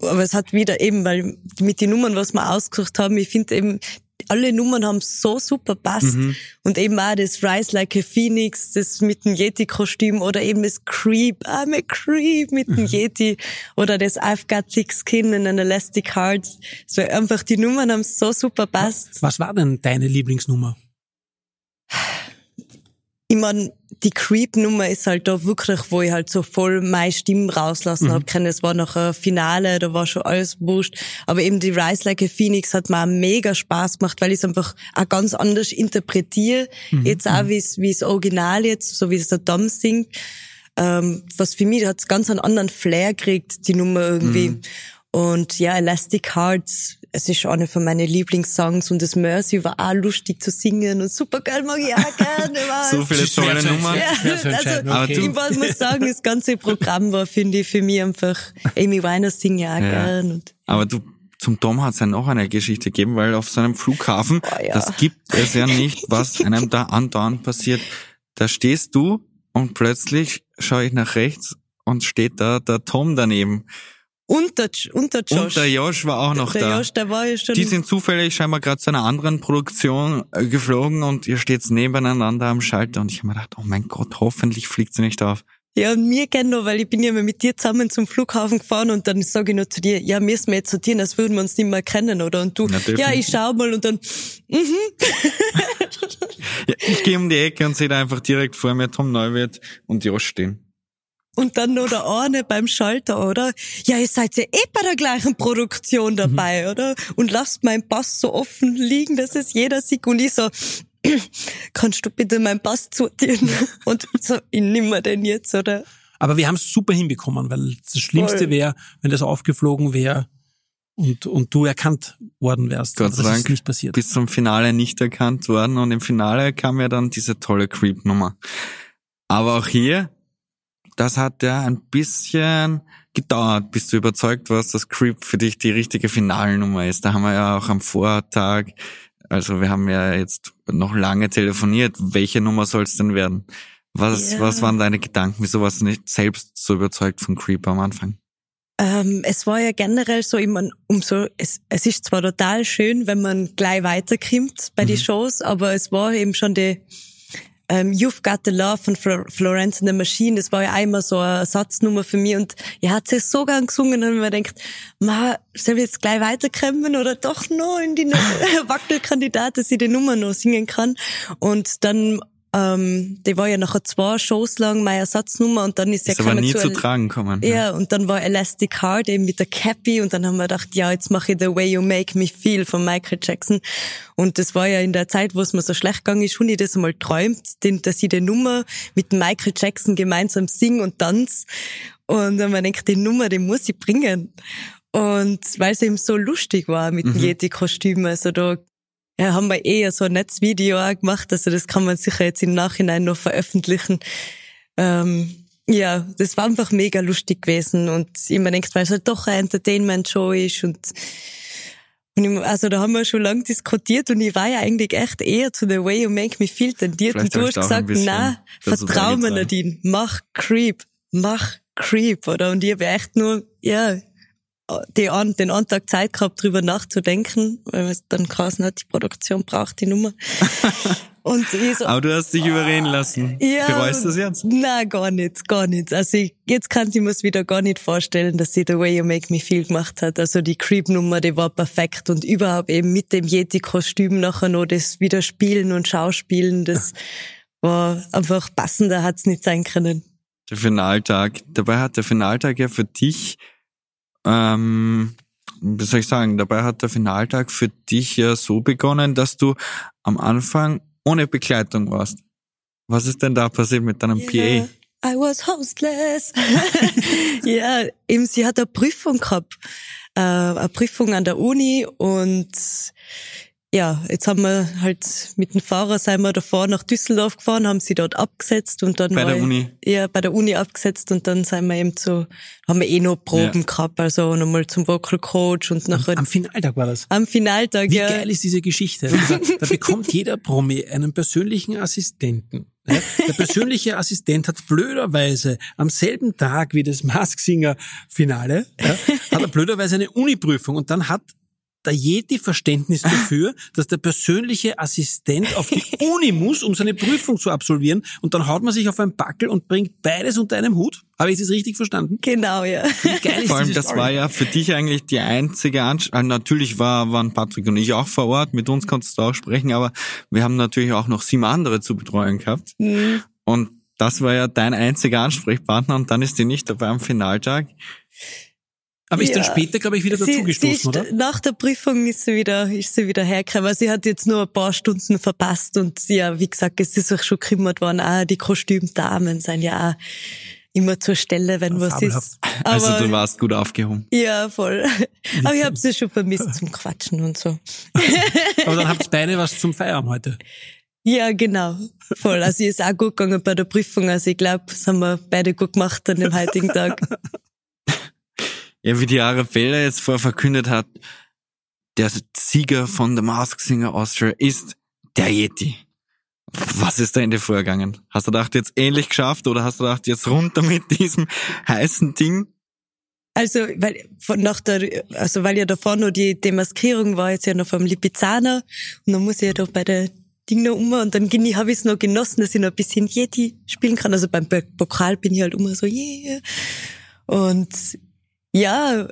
aber es hat wieder eben, weil mit den Nummern, was wir ausgesucht haben, ich finde eben, alle Nummern haben so super passt. Und eben auch das Rise Like a Phoenix, das mit dem Yeti-Kostüm oder eben das Creep, I'm a Creep mit dem Yeti oder das I've Got Thick Skin and an Elastic Heart. So einfach, die Nummern haben so super passt. Was war denn deine Lieblingsnummer? ich mein, die Creep-Nummer ist halt da wirklich, wo ich halt so voll meine Stimme rauslassen Mhm. hab können. Es war noch ein Finale, da war schon alles wurscht. Aber eben die Rise Like a Phoenix hat mir auch mega Spaß gemacht, weil ich es einfach auch ganz anders interpretiere. Mhm. Jetzt auch wie es wie es Original jetzt, so wie es der Dom singt. Ähm, was für mich hat ganz einen anderen Flair gekriegt, die Nummer irgendwie. Mhm. Und ja, Elastic Hearts, es ist einer von meinen Lieblingssongs und das Mercy war auch lustig zu singen und supergeil mag ich auch gerne. So viele tolle Nummern. entscheiden, also, okay. Ich muss sagen, das ganze Programm war, finde ich, für mich einfach, Amy Winehouse singt ja auch Ja. gern. Und Aber du, zum Tom hat es ja noch eine Geschichte gegeben, weil auf so einem Flughafen, Oh ja. das gibt es ja nicht, was einem da andauernd passiert. Da stehst du und plötzlich schaue ich nach rechts und steht da der Tom daneben. Und der, und der Josh. Und der Josh war auch noch der da. Josh, der war ja schon... Die sind zufällig scheinbar gerade zu einer anderen Produktion äh, geflogen und ihr steht nebeneinander am Schalter und ich habe mir gedacht, oh mein Gott, hoffentlich fliegt sie nicht auf. Ja, und mir kennen noch, weil ich bin ja mal mit dir zusammen zum Flughafen gefahren und dann sage ich noch zu dir, ja, müssen wir jetzt so tun, als würden wir uns nicht mehr kennen, oder? Und du, Na, ja, ich schau mal und dann, Ja, ich gehe um die Ecke und sehe da einfach direkt vor mir Tom Neuwirth und Josh stehen. Und dann noch der eine beim Schalter, oder? Ja, ihr seid ja eh bei der gleichen Produktion dabei, oder? Und lasst meinen Pass so offen liegen, dass es jeder sieht. Und ich so, kannst du bitte meinen Pass zutieren? Und so, ich nimmer den jetzt, oder? Aber wir haben es super hinbekommen, weil das Schlimmste wäre, wenn das aufgeflogen wäre und, und du erkannt worden wärst. Gott Aber sei Dank ist nicht passiert. bis zum Finale nicht erkannt worden und im Finale kam ja dann diese tolle Creep-Nummer. Aber auch hier, das hat ja ein bisschen gedauert, bis du überzeugt warst, dass Creep für dich die richtige Finalnummer ist. Da haben wir ja auch am Vortag, also wir haben ja jetzt noch lange telefoniert, welche Nummer soll es denn werden? Was, Ja. was waren deine Gedanken? Wieso warst du nicht selbst so überzeugt von Creep am Anfang? Ähm, es war ja generell so, mein, umso, es, es ist zwar total schön, wenn man gleich weiterkommt bei den Shows, aber es war eben schon die ähm, You've Got the Love von Flo Florence and the Machine, das war ja einmal so eine Satznummer für mich. Und ich hat sie so gern gesungen und mir denkt, ma, soll ich jetzt gleich weiterkommen oder doch noch in die Wackelkandidat, dass ich die Nummer noch singen kann? Und dann ähm, die war ja nachher zwei Shows lang meine Ersatznummer und dann ist ja aber nie zu zu tragen kommen. ja, und dann war Elastic Heart eben mit der Cappy und dann haben wir gedacht, ja, jetzt mache ich The Way You Make Me Feel von Michael Jackson. Und das war ja in der Zeit, wo es mir so schlecht gegangen ist, schon ich das einmal träumt, den, dass ich die Nummer mit Michael Jackson gemeinsam sing und tanz. Und dann ich gedacht, die Nummer, die muss ich bringen. Und weil es eben so lustig war mit dem Yeti-Kostüm, also da ja, haben wir eher so ein Netzvideo auch gemacht, also das kann man sicher jetzt im Nachhinein noch veröffentlichen. Ähm, ja, das war einfach mega lustig gewesen und ich mir denkt, weil es halt doch eine Entertainment-Show ist und, und ich, also da haben wir schon lange diskutiert und ich war ja eigentlich echt eher zu The Way You Make Me Feel tendiert Vielleicht und du hast gesagt, na, vertrau mir. Nadine, mach Creep, mach Creep, oder? Und ich habe echt nur, ja, die an, den einen Tag Zeit gehabt, drüber nachzudenken, weil es dann geheißen hat, die Produktion braucht die Nummer. Und ich so, Aber du hast dich überreden lassen. Bereust du das jetzt? Nein, gar nicht, gar nicht. Also ich, jetzt kann ich mir wieder gar nicht vorstellen, dass sie The Way You Make Me Feel gemacht hat. Also die Creep-Nummer, die war perfekt und überhaupt eben mit dem Yeti-Kostüm nachher noch das wieder spielen und Schauspielen, das war einfach passender hat's nicht sein können. Der Finaltag. Dabei hat der Finaltag ja für dich, ähm, wie soll ich sagen, dabei hat der Finaltag für dich ja so begonnen, dass du am Anfang ohne Begleitung warst. Was ist denn da passiert mit deinem Ja, I was hostless. ja, eben sie hat eine Prüfung gehabt, äh, eine Prüfung an der Uni und ja, jetzt haben wir halt mit dem Fahrer sind wir davor nach Düsseldorf gefahren, haben sie dort abgesetzt und dann Bei war der ich- Uni? Ja, bei der Uni abgesetzt und dann sind wir eben zu, haben wir eh noch Proben Ja. gehabt, also nochmal zum Vocal Coach und nachher Am Finaltag war das. am Finaltag, Wie ja. geil ist diese Geschichte? Da, da bekommt jeder Promi einen persönlichen Assistenten. Ja? Der persönliche Assistent hat blöderweise am selben Tag wie das Mask Singer Finale, ja, hat er blöderweise eine Uniprüfung und dann hat der Yeti Verständnis dafür, dass der persönliche Assistent auf die Uni muss, um seine Prüfung zu absolvieren und dann haut man sich auf einen Backel und bringt beides unter einem Hut? Habe ich das richtig verstanden? Genau, ja. Wie geil ist Vor allem, das Story? war ja für dich eigentlich die einzige Anstrengung. Natürlich war, waren Patrick und ich auch vor Ort, mit uns konntest du auch sprechen, aber wir haben natürlich auch noch sieben andere zu betreuen gehabt. Mhm. Und das war ja dein einziger Ansprechpartner und dann ist die nicht dabei am Finaltag. Aber ist dann Ja. später, glaube ich, wieder dazugestoßen, oder? Nach der Prüfung ist sie wieder, ist sie wieder hergekommen. Also sie hat jetzt nur ein paar Stunden verpasst und ja, wie gesagt, es ist auch schon gekümmert worden. Auch die Kostümdamen sind ja auch immer zur Stelle, wenn was fabelhaft. ist. Also Aber, du warst gut aufgehoben. ja, voll. Aber ich habe sie schon vermisst zum Quatschen und so. Aber dann habt ihr beide was zum Feiern heute. Ja, genau. Voll. Also ist auch gut gegangen bei der Prüfung. Also ich glaube, das haben wir beide gut gemacht an dem heutigen Tag. Ja, wie die Arabella jetzt vorher verkündet hat, der Sieger von The Mask Singer Austria ist der Yeti. Was ist da in dir vorgegangen? Hast du gedacht, jetzt ähnlich geschafft oder hast du gedacht, jetzt runter mit diesem heißen Ding? Also, weil von nach der, also weil ja davor noch die Demaskierung war, jetzt ja noch vom Lipizzaner und dann muss ich ja da bei der Ding noch um und dann habe ich es noch genossen, dass ich noch ein bisschen Yeti spielen kann. Also beim Be- Pokal bin ich halt immer so, yeah. Und ja,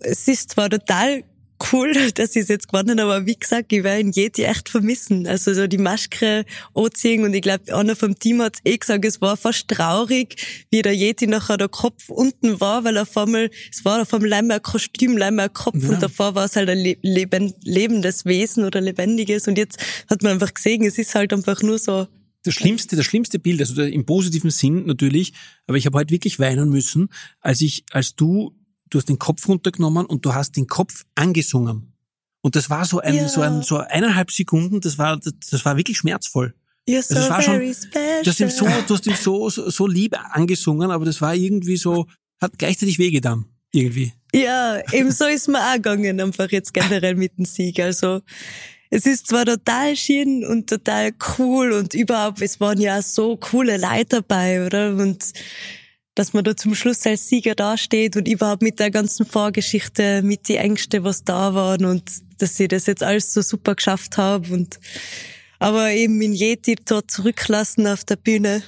es ist zwar total cool, dass ich es jetzt gewonnen habe, aber wie gesagt, ich werde ihn Yeti echt vermissen. Also so die Maske anziehen und ich glaube, einer vom Team hat eh gesagt, es war fast traurig, wie der Yeti nachher der Kopf unten war, weil auf einmal, es war auf einmal leider ein Kostüm, leider ein Kopf Ja. und davor war es halt ein le leben, lebendes Wesen oder lebendiges und jetzt hat man einfach gesehen, es ist halt einfach nur so, Das schlimmste, das schlimmste Bild, also im positiven Sinn natürlich, aber ich habe heute wirklich weinen müssen, als ich, als du, du hast den Kopf runtergenommen und du hast den Kopf angesungen. Und das war so ein, Ja. so ein, so eineinhalb Sekunden, das war, das war wirklich schmerzvoll. you're so Also es war schon- very special. Du hast ihm so, du hast ihm so, so, so lieb angesungen, aber das war irgendwie so, hat gleichzeitig wehgetan. Irgendwie. Ja, eben so ist mir auch gegangen, einfach jetzt generell mit dem Sieg. Also, es ist zwar total schön und total cool und überhaupt, es waren ja so coole Leute dabei, oder? Und dass man da zum Schluss als Sieger dasteht und überhaupt mit der ganzen Vorgeschichte, mit die Ängste, was da waren und dass ich das jetzt alles so super geschafft habe und aber eben in Yeti dort zurücklassen auf der Bühne.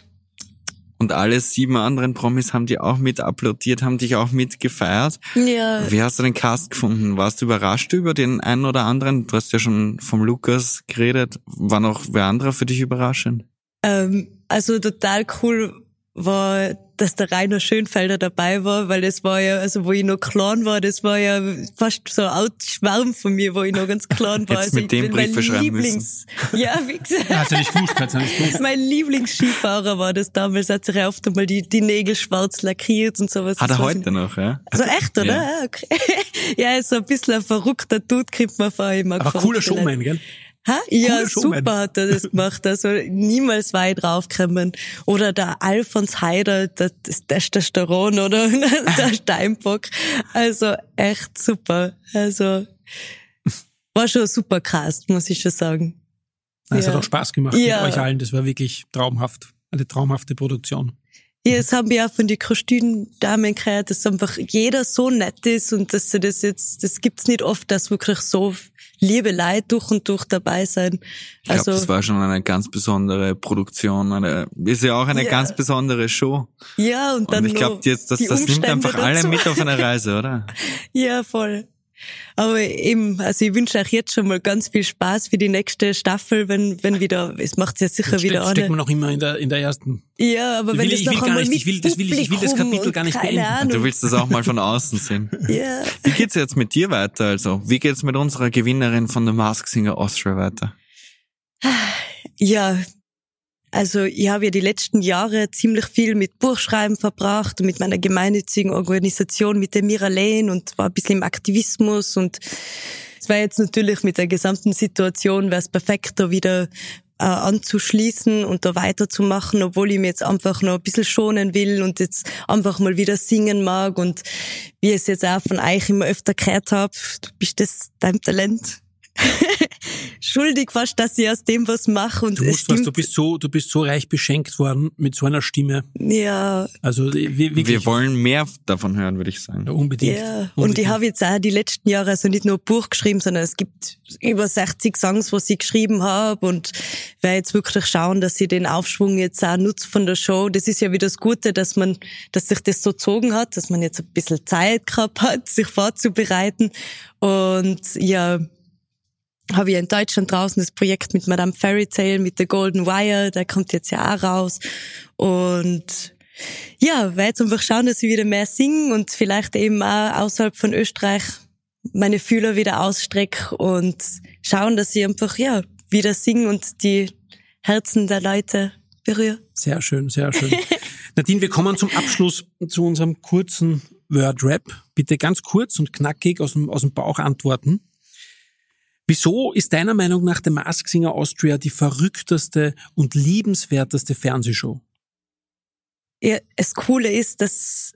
Und alle sieben anderen Promis haben die auch mit applaudiert, haben dich auch mit gefeiert. Ja, Wie hast du den Cast gefunden? Warst du überrascht über den einen oder anderen? Du hast ja schon vom Lukas geredet. War noch wer anderer für dich überraschend? Ähm, also total cool war, dass der Rainer Schönfelder dabei war, weil das war ja, also wo ich noch klein war, das war ja fast so ein Schwarm von mir, wo ich noch ganz klein war. Hättest also mit dem ich bin mein Lieblings, ja, wie gesagt. Hat er nicht gewusst, hat er nicht gewusst. Mein Lieblingsskifahrer war das damals, hat sich oft einmal die, die Nägel schwarz lackiert und sowas. Hat er heute noch, ja? So echt, oder? Ja. Ja, okay. ja, ist so ein bisschen ein verrückter Dude, kommt man vor. Mag Aber cooler. Showman, gell? Ha? Ja, super hat er das gemacht. Also niemals war ich draufgekommen. Oder der Alfons Heider, der, das Testosteron oder der Steinbock. Also echt super. Also war schon super krass, muss ich schon sagen. Es Ja. hat auch Spaß gemacht Ja. mit euch allen. Das war wirklich traumhaft. Eine traumhafte Produktion. Ja, das haben wir auch von den Kostümdamen gehört, dass einfach jeder so nett ist und dass sie das jetzt, das gibt's nicht oft, dass wirklich so liebe Leute durch und durch dabei sein. Ich glaube, Also, das war schon eine ganz besondere Produktion. Eine, ist ja auch eine Ja. ganz besondere Show. ja, und dann Und ich glaube jetzt, das, das nimmt einfach alle dazu. mit auf eine Reise, oder? Ja, voll. Aber eben, also ich wünsche euch jetzt schon mal ganz viel Spaß für die nächste Staffel, wenn, wenn wieder, es macht ja sicher Jetzt wieder steck, steckt man noch immer in der, in der ersten. Ja, aber Ich wenn will- das ich will noch gar einmal nicht, ich will- das will ich- ich will das Kapitel gar nicht beenden. Du Ahnung. willst das auch mal von außen sehen. Ja. Wie geht's jetzt mit dir weiter? Also, wie geht's mit unserer Gewinnerin von The Mask Singer Austria weiter? Ja, also ich habe ja die letzten Jahre ziemlich viel mit Buchschreiben verbracht und mit meiner gemeinnützigen Organisation, mit der Mira und war ein bisschen im Aktivismus und es war jetzt natürlich mit der gesamten Situation, wäre es perfekt, da wieder äh, anzuschließen und da weiterzumachen, obwohl ich mir jetzt einfach noch ein bisschen schonen will und jetzt einfach mal wieder singen mag und wie ich es jetzt auch von euch immer öfter gehört habe, du bist das dein Talent. schuldig fast, dass ich aus dem was mache. Und Du musst was, du bist so, du bist so reich beschenkt worden mit so einer Stimme. ja, Also wir- wirklich Wir wollen mehr davon hören, würde ich sagen. Ja, unbedingt. Ja, und unbedingt. ich habe jetzt auch die letzten Jahre also nicht nur ein Buch geschrieben, sondern es gibt über 60 Songs, was ich geschrieben habe und werde jetzt wirklich schauen, dass ich den Aufschwung jetzt auch nutze von der Show. Das ist ja wieder das Gute, dass man, dass sich das so gezogen hat, dass man jetzt ein bisschen Zeit gehabt hat, sich vorzubereiten und ja, habe ich in Deutschland draußen das Projekt mit Madame Fairy Tale, mit der Golden Wire, der kommt jetzt ja auch raus und ja, werde jetzt einfach schauen, dass ich wieder mehr singe und vielleicht eben auch außerhalb von Österreich meine Fühler wieder ausstrecke und schauen, dass ich einfach, ja, wieder singe und die Herzen der Leute berühre. Sehr schön, sehr schön. Nadine, wir kommen zum Abschluss zu unserem kurzen Word-Rap. Bitte ganz kurz und knackig aus dem, aus dem Bauch antworten. Wieso ist deiner Meinung nach The Mask Singer Austria die verrückteste und liebenswerteste Fernsehshow? Ja, das Coole ist, dass,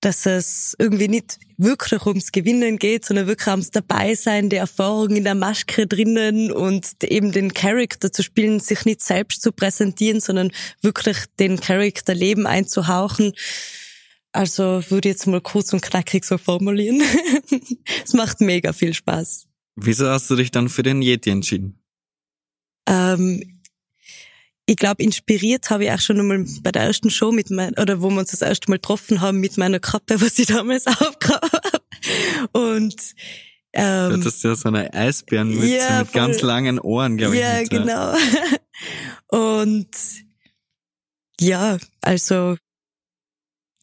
dass es irgendwie nicht wirklich ums Gewinnen geht, sondern wirklich ums Dabeisein, die Erfahrung in der Maske drinnen und eben den Charakter zu spielen, sich nicht selbst zu präsentieren, sondern wirklich den Charakter Leben einzuhauchen. Also würde ich jetzt mal kurz und knackig so formulieren. es macht mega viel Spaß. Wieso hast du dich dann für den Yeti entschieden? Ähm, ich glaube, inspiriert habe ich auch schon einmal bei der ersten Show mit mein, oder wo wir uns das erste Mal getroffen haben mit meiner Kappe, was ich damals aufgehabt habe. Und Du ähm, hattest ja so eine Eisbärenmütze Ja, mit ganz langen Ohren, glaube ich. ja, genau. Und ja, also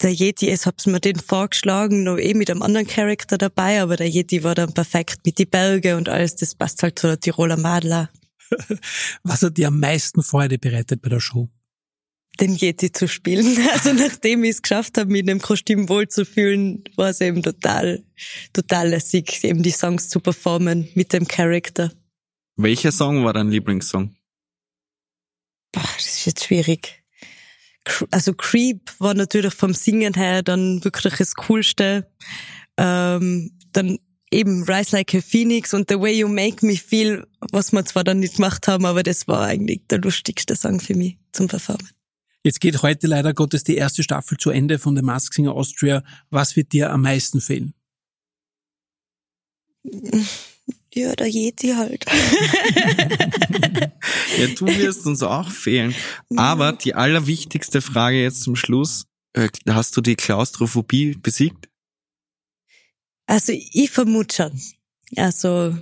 der Yeti, es hab's mir den vorgeschlagen, noch eh mit einem anderen Charakter dabei, aber der Yeti war dann perfekt mit die Berge und alles, das passt halt zu der Tiroler Madler. Was hat dir am meisten Freude bereitet bei der Show? den Yeti zu spielen. Also nachdem ich es geschafft habe, mich in dem Kostüm wohlzufühlen, war es eben total, total lässig, eben die Songs zu performen mit dem Charakter. Welcher Song war dein Lieblingssong? Boah, das ist jetzt schwierig. Also Creep war natürlich vom Singen her dann wirklich das Coolste. Ähm, dann eben Rise Like a Phoenix und The Way You Make Me Feel, was wir zwar dann nicht gemacht haben, aber das war eigentlich der lustigste Song für mich zum Performen. Jetzt geht heute leider Gottes die erste Staffel zu Ende von The Mask Singer Austria. Was wird dir am meisten fehlen? Ja, der Yeti halt. Ja, du wirst uns auch fehlen. Aber die allerwichtigste Frage jetzt zum Schluss. Äh, Hast du die Klaustrophobie besiegt? Also ich vermute schon. Also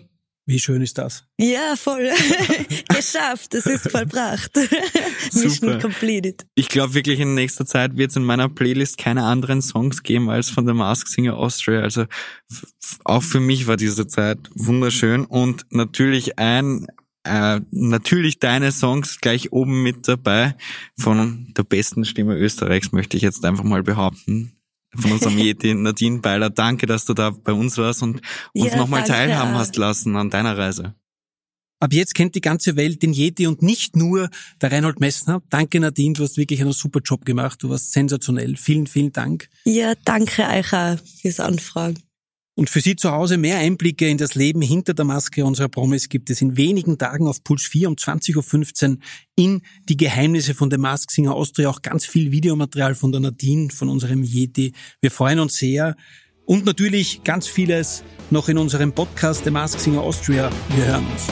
Wie schön ist das? ja, voll. Geschafft, es ist vollbracht. Mission completed. Ich glaube wirklich in nächster Zeit wird es in meiner Playlist keine anderen Songs geben als von The Mask Singer Austria. Also auch für mich war diese Zeit wunderschön und natürlich ein äh, natürlich deine Songs gleich oben mit dabei von der besten Stimme Österreichs möchte ich jetzt einfach mal behaupten. Von unserem Yeti Nadine Beiler. Danke, dass du da bei uns warst und uns Ja, nochmal teilhaben hast lassen an deiner Reise. Ab jetzt kennt die ganze Welt den Yeti und nicht nur der Reinhold Messner. Danke Nadine, du hast wirklich einen super Job gemacht. Du warst sensationell. Vielen, vielen Dank. Ja, danke euch auch fürs Anfragen. Und für Sie zu Hause mehr Einblicke in das Leben hinter der Maske unserer Promis gibt es in wenigen Tagen auf Puls 4 um 20.15 Uhr in die Geheimnisse von The Mask Singer Austria auch ganz viel Videomaterial von der Nadine, von unserem Yeti. Wir freuen uns sehr. Und natürlich ganz vieles noch in unserem Podcast The Mask Singer Austria. Wir hören uns.